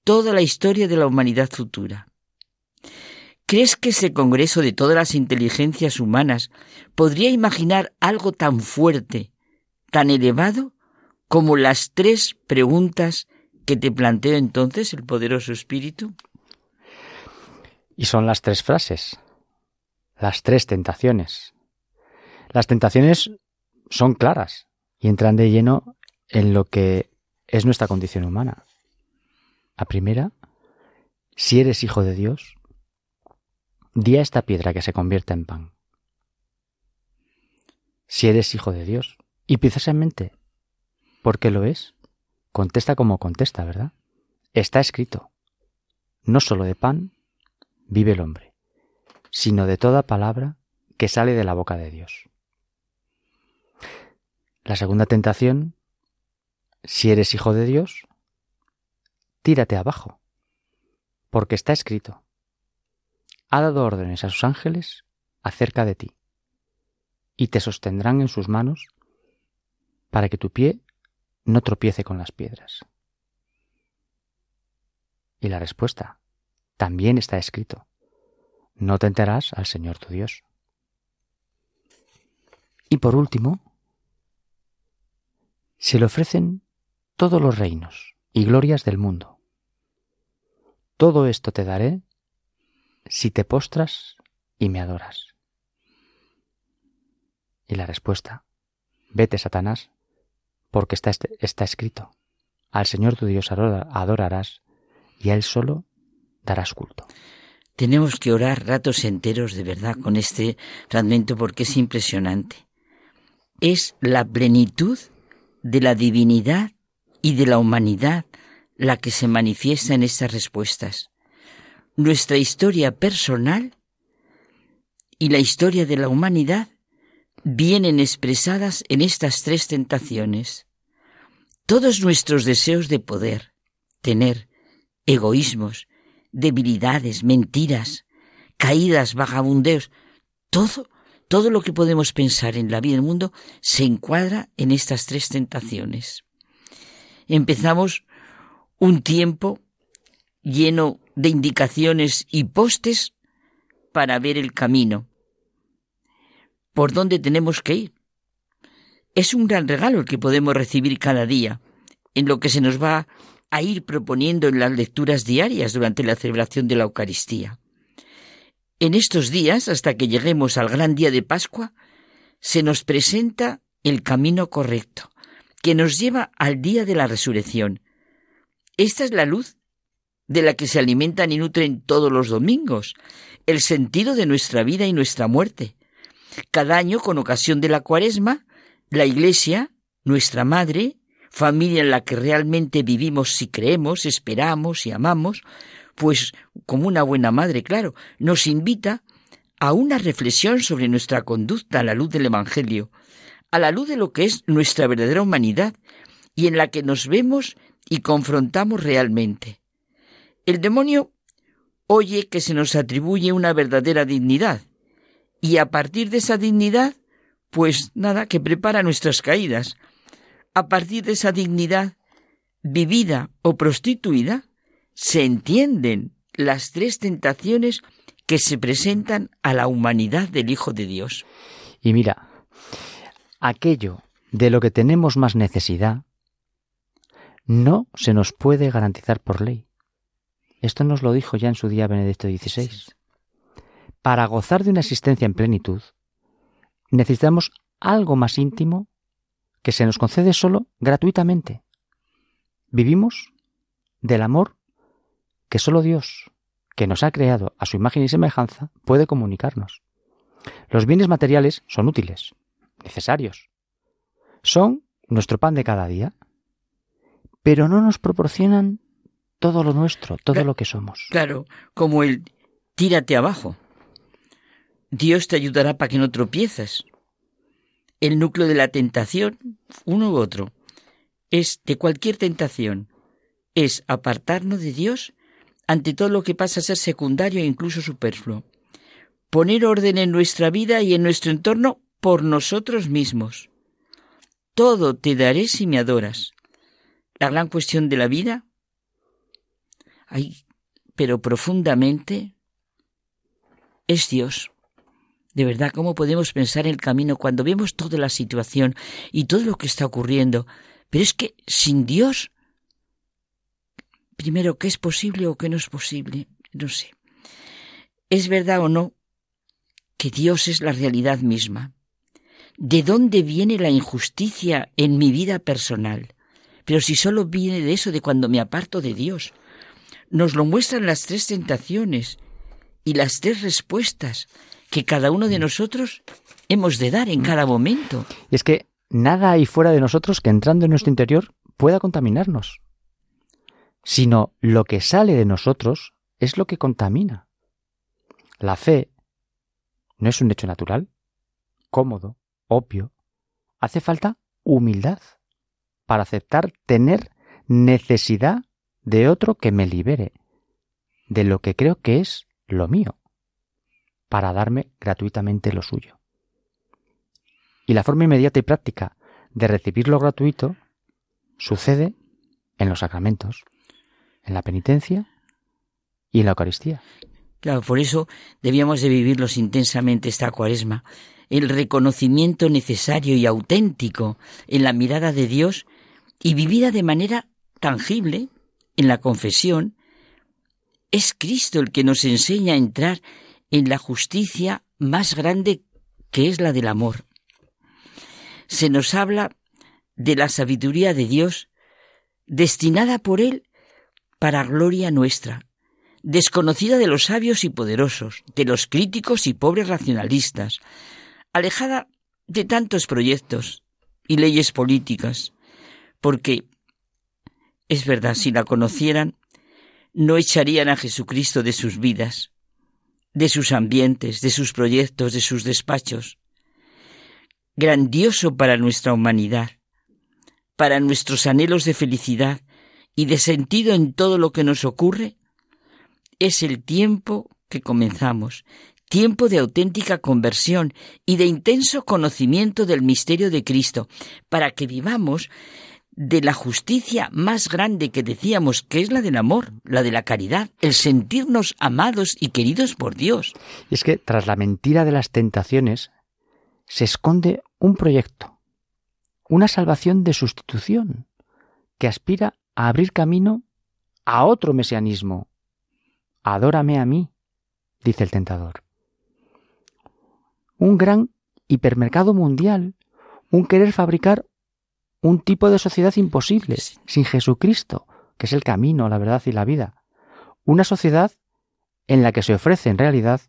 toda la historia de la humanidad futura. ¿Crees que ese Congreso de todas las inteligencias humanas podría imaginar algo tan fuerte, tan elevado, como las tres preguntas que te planteó entonces el poderoso Espíritu? Y son las tres frases, las tres tentaciones. Las tentaciones son claras y entran de lleno en lo que es nuestra condición humana. La primera, si eres hijo de Dios, di a esta piedra que se convierta en pan. si eres hijo de Dios. Y precisamente porque lo es, contesta como contesta, ¿verdad? Está escrito, no solo de pan vive el hombre, sino de toda palabra que sale de la boca de Dios. La segunda tentación, si eres hijo de Dios, tírate abajo, porque está escrito, ha dado órdenes a sus ángeles acerca de ti, y te sostendrán en sus manos para que tu pie no tropiece con las piedras. Y la respuesta también está escrito, no tentarás al Señor tu Dios. Y por último, se le ofrecen todos los reinos y glorias del mundo. Todo esto te daré si te postras y me adoras. Y la respuesta, vete Satanás, porque está, está escrito, al Señor tu Dios adorarás y a Él solo darás culto. Tenemos que orar ratos enteros de verdad con este fragmento porque es impresionante. Es la plenitud de la divinidad y de la humanidad la que se manifiesta en estas respuestas. Nuestra historia personal y la historia de la humanidad vienen expresadas en estas tres tentaciones. Todos nuestros deseos de poder, tener, egoísmos, debilidades, mentiras, caídas, vagabundeos, todo, todo lo que podemos pensar en la vida del mundo se encuadra en estas tres tentaciones. Empezamos un tiempo lleno de indicaciones y postes para ver el camino, por dónde tenemos que ir. Es un gran regalo el que podemos recibir cada día, en lo que se nos va a ir proponiendo en las lecturas diarias durante la celebración de la Eucaristía. En estos días, hasta que lleguemos al gran día de Pascua, se nos presenta el camino correcto, que nos lleva al día de la resurrección. Esta es la luz de la que se alimentan y nutren todos los domingos, el sentido de nuestra vida y nuestra muerte. Cada año, con ocasión de la cuaresma, la Iglesia, nuestra Madre, familia en la que realmente vivimos si creemos, esperamos y amamos, pues como una buena madre, claro, nos invita a una reflexión sobre nuestra conducta a la luz del Evangelio, a la luz de lo que es nuestra verdadera humanidad y en la que nos vemos y confrontamos realmente. El demonio oye que se nos atribuye una verdadera dignidad y a partir de esa dignidad, pues nada, que prepara nuestras caídas, a partir de esa dignidad vivida o prostituida, se entienden las tres tentaciones que se presentan a la humanidad del Hijo de Dios. Y mira, aquello de lo que tenemos más necesidad no se nos puede garantizar por ley. Esto nos lo dijo ya en su día Benedicto XVI. Para gozar de una existencia en plenitud, necesitamos algo más íntimo que se nos concede solo gratuitamente. Vivimos del amor que solo Dios, que nos ha creado a su imagen y semejanza, puede comunicarnos. Los bienes materiales son útiles, necesarios. Son nuestro pan de cada día, pero no nos proporcionan todo lo nuestro, todo lo que somos. Claro, como el tírate abajo. Dios te ayudará para que no tropieces el núcleo de la tentación, uno u otro, es de cualquier tentación, es apartarnos de Dios ante todo lo que pasa a ser secundario e incluso superfluo. Poner orden en nuestra vida y en nuestro entorno por nosotros mismos. Todo te daré si me adoras. La gran cuestión de la vida, ay, pero profundamente, es Dios. De verdad, ¿cómo podemos pensar en el camino cuando vemos toda la situación y todo lo que está ocurriendo? Pero es que sin Dios, primero, ¿qué es posible o qué no es posible? No sé. ¿Es verdad o no que Dios es la realidad misma? ¿De dónde viene la injusticia en mi vida personal? Pero si solo viene de eso, de cuando me aparto de Dios. Nos lo muestran las tres tentaciones y las tres respuestas que cada uno de nosotros hemos de dar en cada momento. Y es que nada hay fuera de nosotros que entrando en nuestro interior pueda contaminarnos, sino lo que sale de nosotros es lo que contamina. La fe no es un hecho natural, cómodo, obvio. Hace falta humildad para aceptar tener necesidad de otro que me libere de lo que creo que es lo mío, para darme gratuitamente lo suyo. Y la forma inmediata y práctica de recibir lo gratuito sucede en los sacramentos, en la penitencia y en la Eucaristía. Claro, por eso debíamos de vivirlos intensamente esta cuaresma. El reconocimiento necesario y auténtico en la mirada de Dios y vivida de manera tangible en la confesión, es Cristo el que nos enseña a entrar en la justicia más grande que es la del amor. Se nos habla de la sabiduría de Dios destinada por Él para gloria nuestra, desconocida de los sabios y poderosos, de los críticos y pobres racionalistas, alejada de tantos proyectos y leyes políticas, porque es verdad, si la conocieran, no echarían a Jesucristo de sus vidas, de sus ambientes, de sus proyectos, de sus despachos. Grandioso para nuestra humanidad, para nuestros anhelos de felicidad y de sentido en todo lo que nos ocurre, es el tiempo que comenzamos, tiempo de auténtica conversión y de intenso conocimiento del misterio de Cristo, para que vivamos de la justicia más grande que decíamos que es la del amor, la de la caridad, el sentirnos amados y queridos por Dios. Y es que tras la mentira de las tentaciones se esconde un proyecto, una salvación de sustitución, que aspira a abrir camino a otro mesianismo. Adórame a mí, dice el tentador. Un gran hipermercado mundial, un querer fabricar un tipo de sociedad imposible, sin Jesucristo, que es el camino, la verdad y la vida. Una sociedad en la que se ofrece en realidad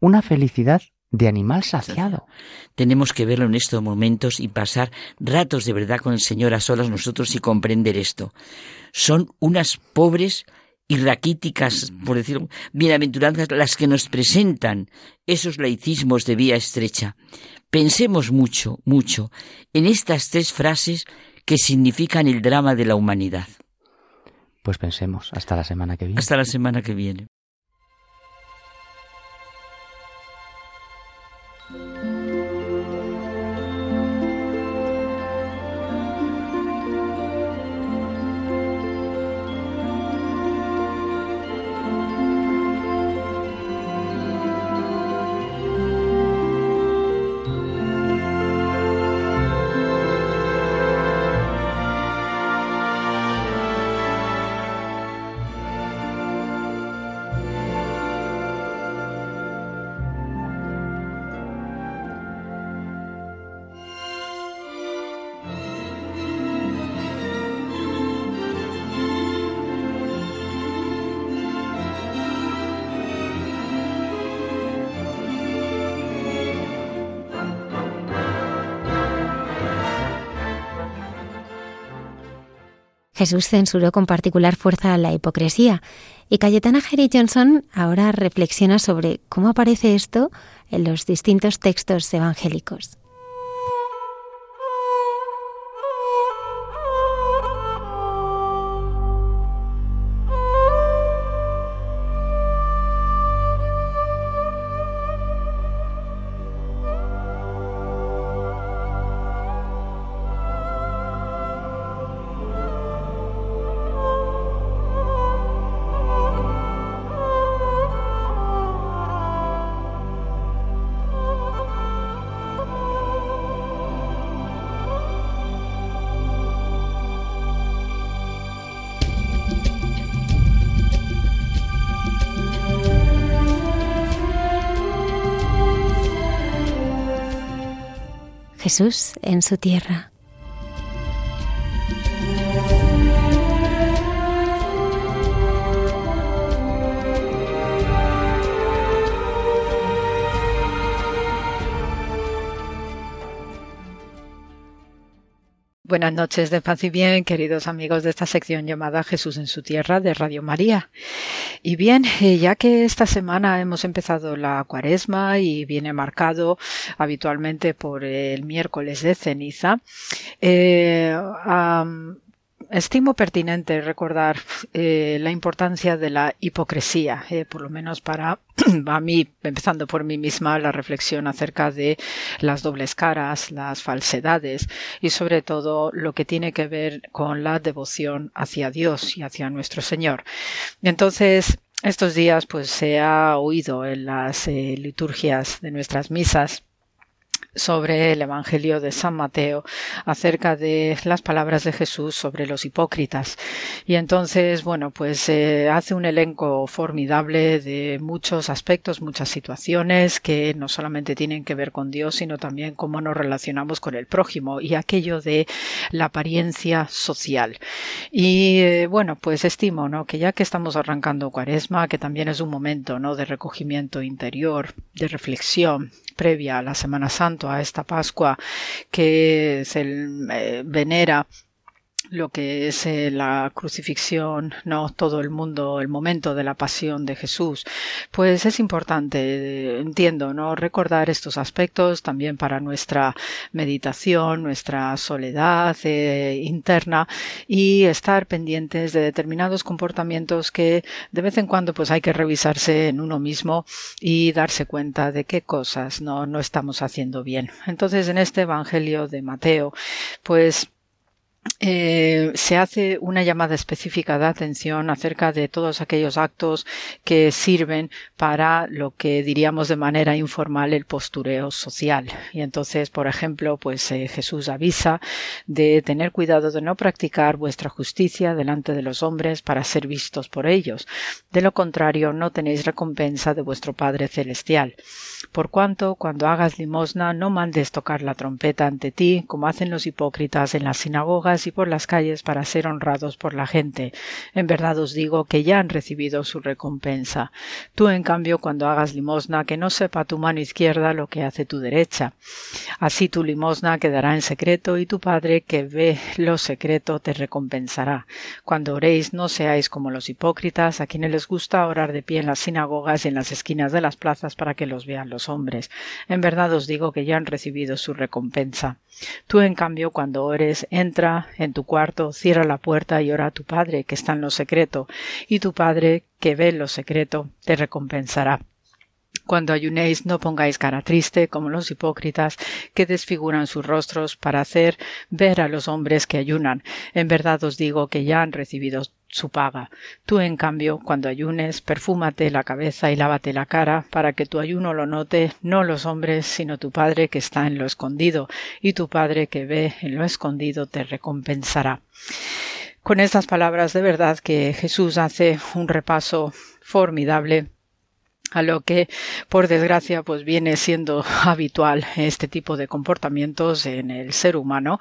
una felicidad de animal saciado. Tenemos que verlo en estos momentos y pasar ratos de verdad con el Señor a solas nosotros y comprender esto. Son unas pobres y raquíticas, por decirlo, bienaventuranzas las que nos presentan esos laicismos de vía estrecha. Pensemos mucho, mucho en estas tres frases que significan el drama de la humanidad. Pues pensemos, hasta la semana que viene. Hasta la semana que viene. Jesús censuró con particular fuerza la hipocresía y Cayetana Jerry Johnson ahora reflexiona sobre cómo aparece esto en los distintos textos evangélicos. Jesús en su tierra. Buenas noches de paz y bien, queridos amigos de esta sección llamada Jesús en su tierra de Radio María. Y bien, eh, ya que esta semana hemos empezado la cuaresma y viene marcado habitualmente por el miércoles de ceniza, eh, estimo pertinente recordar eh, la importancia de la hipocresía, eh, por lo menos para a mí, empezando por mí misma, la reflexión acerca de las dobles caras, las falsedades y sobre todo lo que tiene que ver con la devoción hacia Dios y hacia nuestro Señor. Entonces, estos días pues se ha oído en las eh, liturgias de nuestras misas sobre el Evangelio de San Mateo acerca de las palabras de Jesús sobre los hipócritas. Y entonces, bueno, pues eh, hace un elenco formidable de muchos aspectos, muchas situaciones que no solamente tienen que ver con Dios, sino también cómo nos relacionamos con el prójimo y aquello de la apariencia social. Y eh, bueno, pues estimo, ¿no? Que ya que estamos arrancando Cuaresma, que también es un momento, ¿no? De recogimiento interior, de reflexión, previa a la Semana Santa, a esta Pascua que se eh, venera lo que es eh, la crucifixión, no todo el mundo, el momento de la pasión de Jesús, pues es importante, entiendo, no recordar estos aspectos también para nuestra meditación, nuestra soledad eh, interna y estar pendientes de determinados comportamientos que de vez en cuando pues hay que revisarse en uno mismo y darse cuenta de qué cosas no, no estamos haciendo bien. Entonces en este Evangelio de Mateo, pues eh, se hace una llamada específica de atención acerca de todos aquellos actos que sirven para lo que diríamos de manera informal el postureo social. Y entonces, por ejemplo, pues eh, Jesús avisa de tener cuidado de no practicar vuestra justicia delante de los hombres para ser vistos por ellos. De lo contrario, no tenéis recompensa de vuestro Padre Celestial. Por cuanto, cuando hagas limosna, no mandes tocar la trompeta ante ti, como hacen los hipócritas en las sinagogas y por las calles para ser honrados por la gente. En verdad os digo que ya han recibido su recompensa. Tú, en cambio, cuando hagas limosna, que no sepa tu mano izquierda lo que hace tu derecha. Así tu limosna quedará en secreto y tu Padre que ve lo secreto te recompensará. Cuando oréis no seáis como los hipócritas, a quienes les gusta orar de pie en las sinagogas y en las esquinas de las plazas para que los vean los hombres. En verdad os digo que ya han recibido su recompensa. Tú, en cambio, cuando ores, entra en tu cuarto, cierra la puerta y ora a tu Padre que está en lo secreto, y tu Padre que ve lo secreto te recompensará. Cuando ayunéis no pongáis cara triste como los hipócritas que desfiguran sus rostros para hacer ver a los hombres que ayunan. En verdad os digo que ya han recibido su paga. Tú, en cambio, cuando ayunes, perfúmate la cabeza y lávate la cara, para que tu ayuno lo note no los hombres, sino tu Padre que está en lo escondido, y tu Padre que ve en lo escondido te recompensará. Con estas palabras de verdad que Jesús hace un repaso formidable a lo que por desgracia pues viene siendo habitual este tipo de comportamientos en el ser humano.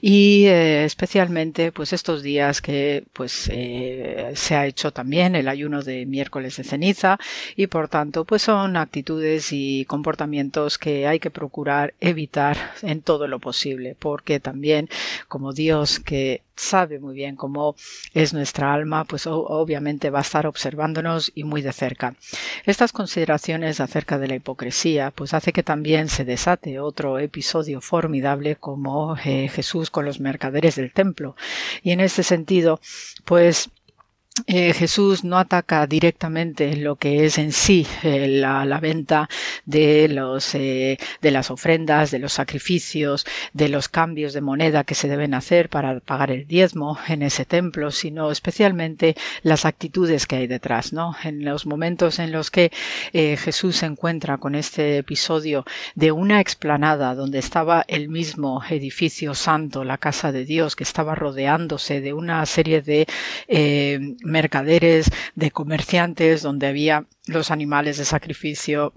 Y eh, especialmente pues estos días que pues eh, se ha hecho también el ayuno de miércoles de ceniza y por tanto pues son actitudes y comportamientos que hay que procurar evitar en todo lo posible porque también como Dios que sabe muy bien cómo es nuestra alma, pues obviamente va a estar observándonos y muy de cerca. Estas consideraciones acerca de la hipocresía, pues hace que también se desate otro episodio formidable como eh, Jesús con los mercaderes del templo. Y en este sentido, pues eh, Jesús no ataca directamente lo que es en sí eh, la, venta de los eh, de las ofrendas, de los sacrificios, de los cambios de moneda que se deben hacer para pagar el diezmo en ese templo, sino especialmente las actitudes que hay detrás, ¿no? En los momentos en los que Jesús se encuentra con este episodio de una explanada donde estaba el mismo edificio santo, la casa de Dios, que estaba rodeándose de una serie de mercaderes, de comerciantes, donde había los animales de sacrificio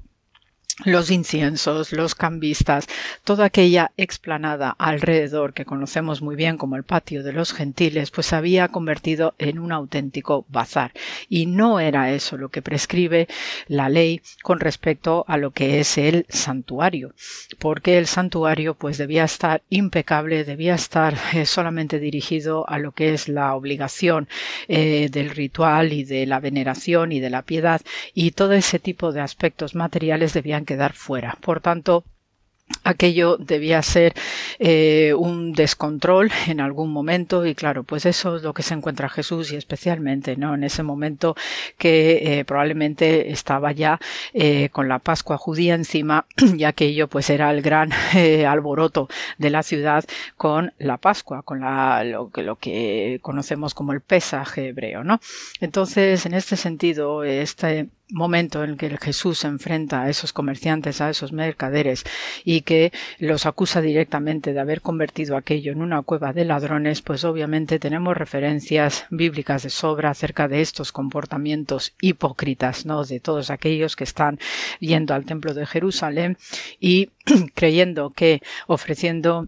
los inciensos, los cambistas, toda aquella explanada alrededor que conocemos muy bien como el patio de los gentiles, pues se había convertido en un auténtico bazar. Y no era eso lo que prescribe la ley con respecto a lo que es el santuario, porque el santuario pues debía estar impecable, debía estar eh, solamente dirigido a lo que es la obligación eh, del ritual y de la veneración y de la piedad y todo ese tipo de aspectos materiales debían quedar fuera. Por tanto, aquello debía ser eh, un descontrol en algún momento y claro pues eso es lo que se encuentra Jesús y especialmente no en ese momento que eh, probablemente estaba ya eh, con la Pascua judía encima y aquello pues era el gran alboroto de la ciudad con la Pascua con la, lo, lo que conocemos como el pesaje hebreo no entonces en este sentido este momento en que Jesús se enfrenta a esos comerciantes, a esos mercaderes y que los acusa directamente de haber convertido aquello en una cueva de ladrones, pues obviamente tenemos referencias bíblicas de sobra acerca de estos comportamientos hipócritas, ¿no? De todos aquellos que están yendo al templo de Jerusalén y creyendo que ofreciendo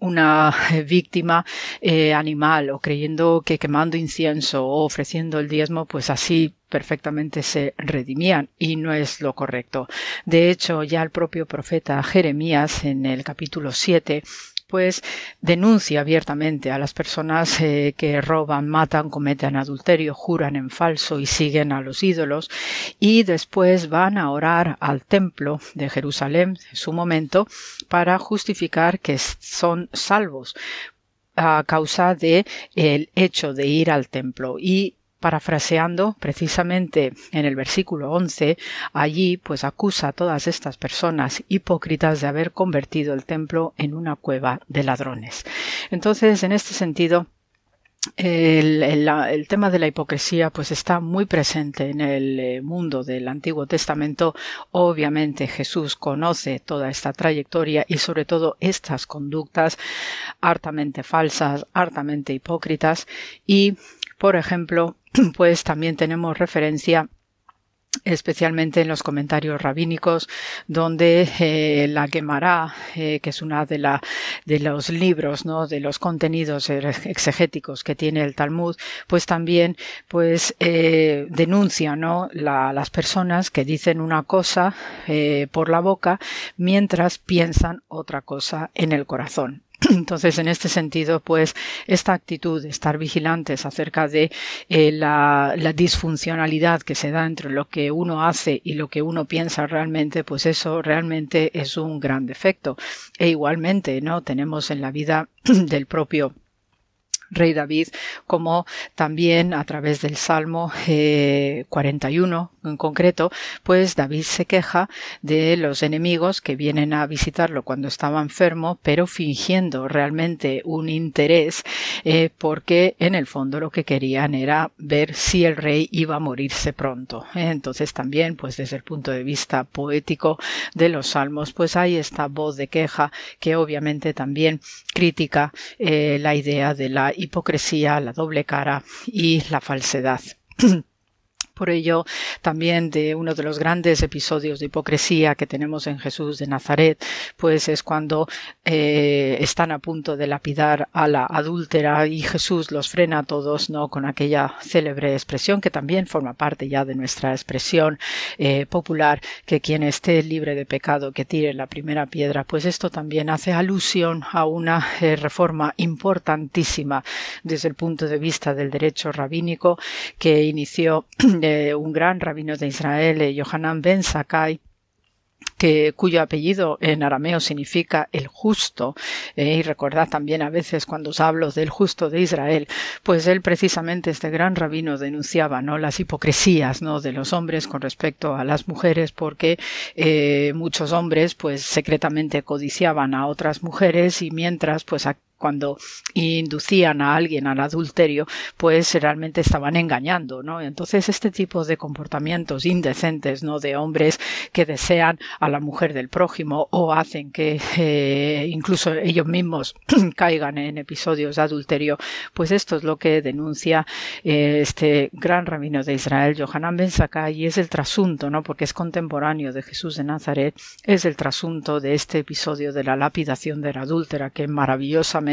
una víctima eh, animal o creyendo que quemando incienso o ofreciendo el diezmo, pues así perfectamente se redimían y no es lo correcto. De hecho, ya el propio profeta Jeremías en el capítulo 7 pues denuncia abiertamente a las personas eh, que roban, matan, cometen adulterio, juran en falso y siguen a los ídolos y después van a orar al templo de Jerusalén en su momento para justificar que son salvos a causa de el hecho de ir al templo y parafraseando precisamente en el versículo 11, allí pues acusa a todas estas personas hipócritas de haber convertido el templo en una cueva de ladrones. Entonces, en este sentido, el, el, tema de la hipocresía pues está muy presente en el eh, mundo del Antiguo Testamento. Obviamente Jesús conoce toda esta trayectoria y sobre todo estas conductas hartamente falsas, hartamente hipócritas y, por ejemplo, pues también tenemos referencia especialmente en los comentarios rabínicos, donde eh, la Gemara, eh, que es una de, la, de los libros, ¿no? de los contenidos exegéticos que tiene el Talmud, pues también pues eh, denuncia ¿no? las personas que dicen una cosa por la boca mientras piensan otra cosa en el corazón. Entonces, en este sentido, pues esta actitud de estar vigilantes acerca de eh, la, disfuncionalidad que se da entre lo que uno hace y lo que uno piensa realmente, pues eso realmente es un gran defecto. E igualmente, ¿no? Tenemos en la vida del propio rey David, como también a través del Salmo 41 eh, en concreto, pues David se queja de los enemigos que vienen a visitarlo cuando estaba enfermo, pero fingiendo realmente un interés, eh, porque en el fondo lo que querían era ver si el rey iba a morirse pronto. Entonces también, pues desde el punto de vista poético de los salmos, pues hay esta voz de queja que obviamente también critica eh, la idea de la hipocresía, la doble cara y la falsedad. Por ello, también de uno de los grandes episodios de hipocresía que tenemos en Jesús de Nazaret, pues es cuando eh, están a punto de lapidar a la adúltera y Jesús los frena a todos, ¿no? Con aquella célebre expresión que también forma parte ya de nuestra expresión eh, popular, que quien esté libre de pecado que tire la primera piedra, pues esto también hace alusión a una eh, reforma importantísima desde el punto de vista del derecho rabínico que inició un gran rabino de Israel, eh, Yohanan ben Sakai, que, cuyo apellido en arameo significa el justo, eh, y recordad también a veces cuando os hablo del justo de Israel, pues él precisamente, este gran rabino, denunciaba ¿no? las hipocresías ¿no? de los hombres con respecto a las mujeres, porque eh, muchos hombres pues secretamente codiciaban a otras mujeres y mientras pues cuando inducían a alguien al adulterio, pues realmente estaban engañando, ¿no? Entonces este tipo de comportamientos indecentes, ¿no? De hombres que desean a la mujer del prójimo o hacen que eh, incluso ellos mismos caigan en episodios de adulterio, pues esto es lo que denuncia eh, este gran rabino de Israel, Johanan Ben Sakai, y es el trasunto, ¿no? Porque es contemporáneo de Jesús de Nazaret, es el trasunto de este episodio de la lapidación de la adúltera que maravillosamente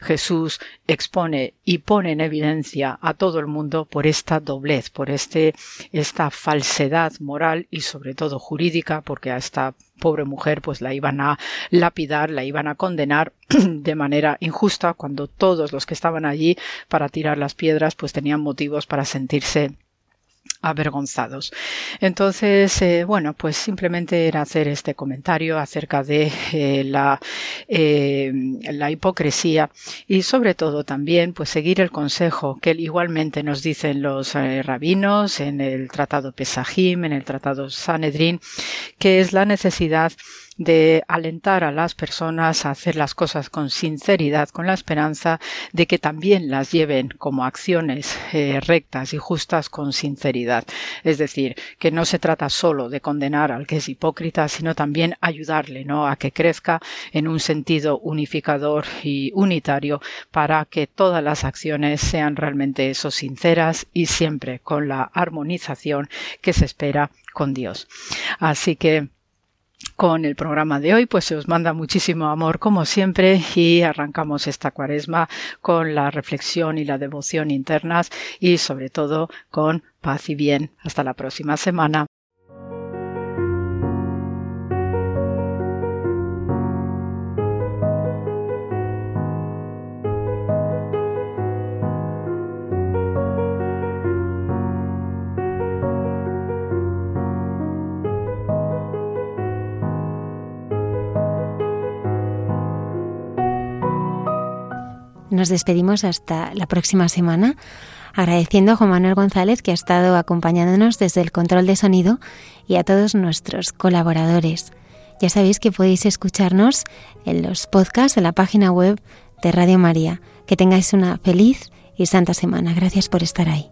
Jesús expone y pone en evidencia a todo el mundo por esta doblez, por este, esta falsedad moral y sobre todo jurídica, porque a esta pobre mujer pues la iban a lapidar, la iban a condenar de manera injusta cuando todos los que estaban allí para tirar las piedras pues tenían motivos para sentirse avergonzados. Entonces, eh, bueno, pues simplemente era hacer este comentario acerca de eh, la, eh, la hipocresía y sobre todo también pues seguir el consejo que igualmente nos dicen los rabinos en el tratado Pesajim, en el tratado Sanedrin, que es la necesidad de alentar a las personas a hacer las cosas con sinceridad, con la esperanza de que también las lleven como acciones eh, rectas y justas con sinceridad. Es decir, que no se trata solo de condenar al que es hipócrita, sino también ayudarle, ¿no? A que crezca en un sentido unificador y unitario para que todas las acciones sean realmente eso sinceras y siempre con la armonización que se espera con Dios. Así que con el programa de hoy, pues se os manda muchísimo amor como siempre y arrancamos esta cuaresma con la reflexión y la devoción internas y sobre todo con paz y bien. Hasta la próxima semana. Nos despedimos hasta la próxima semana, agradeciendo a Juan Manuel González que ha estado acompañándonos desde el control de sonido y a todos nuestros colaboradores. Ya sabéis que podéis escucharnos en los podcasts de la página web de Radio María. Que tengáis una feliz y santa semana. Gracias por estar ahí.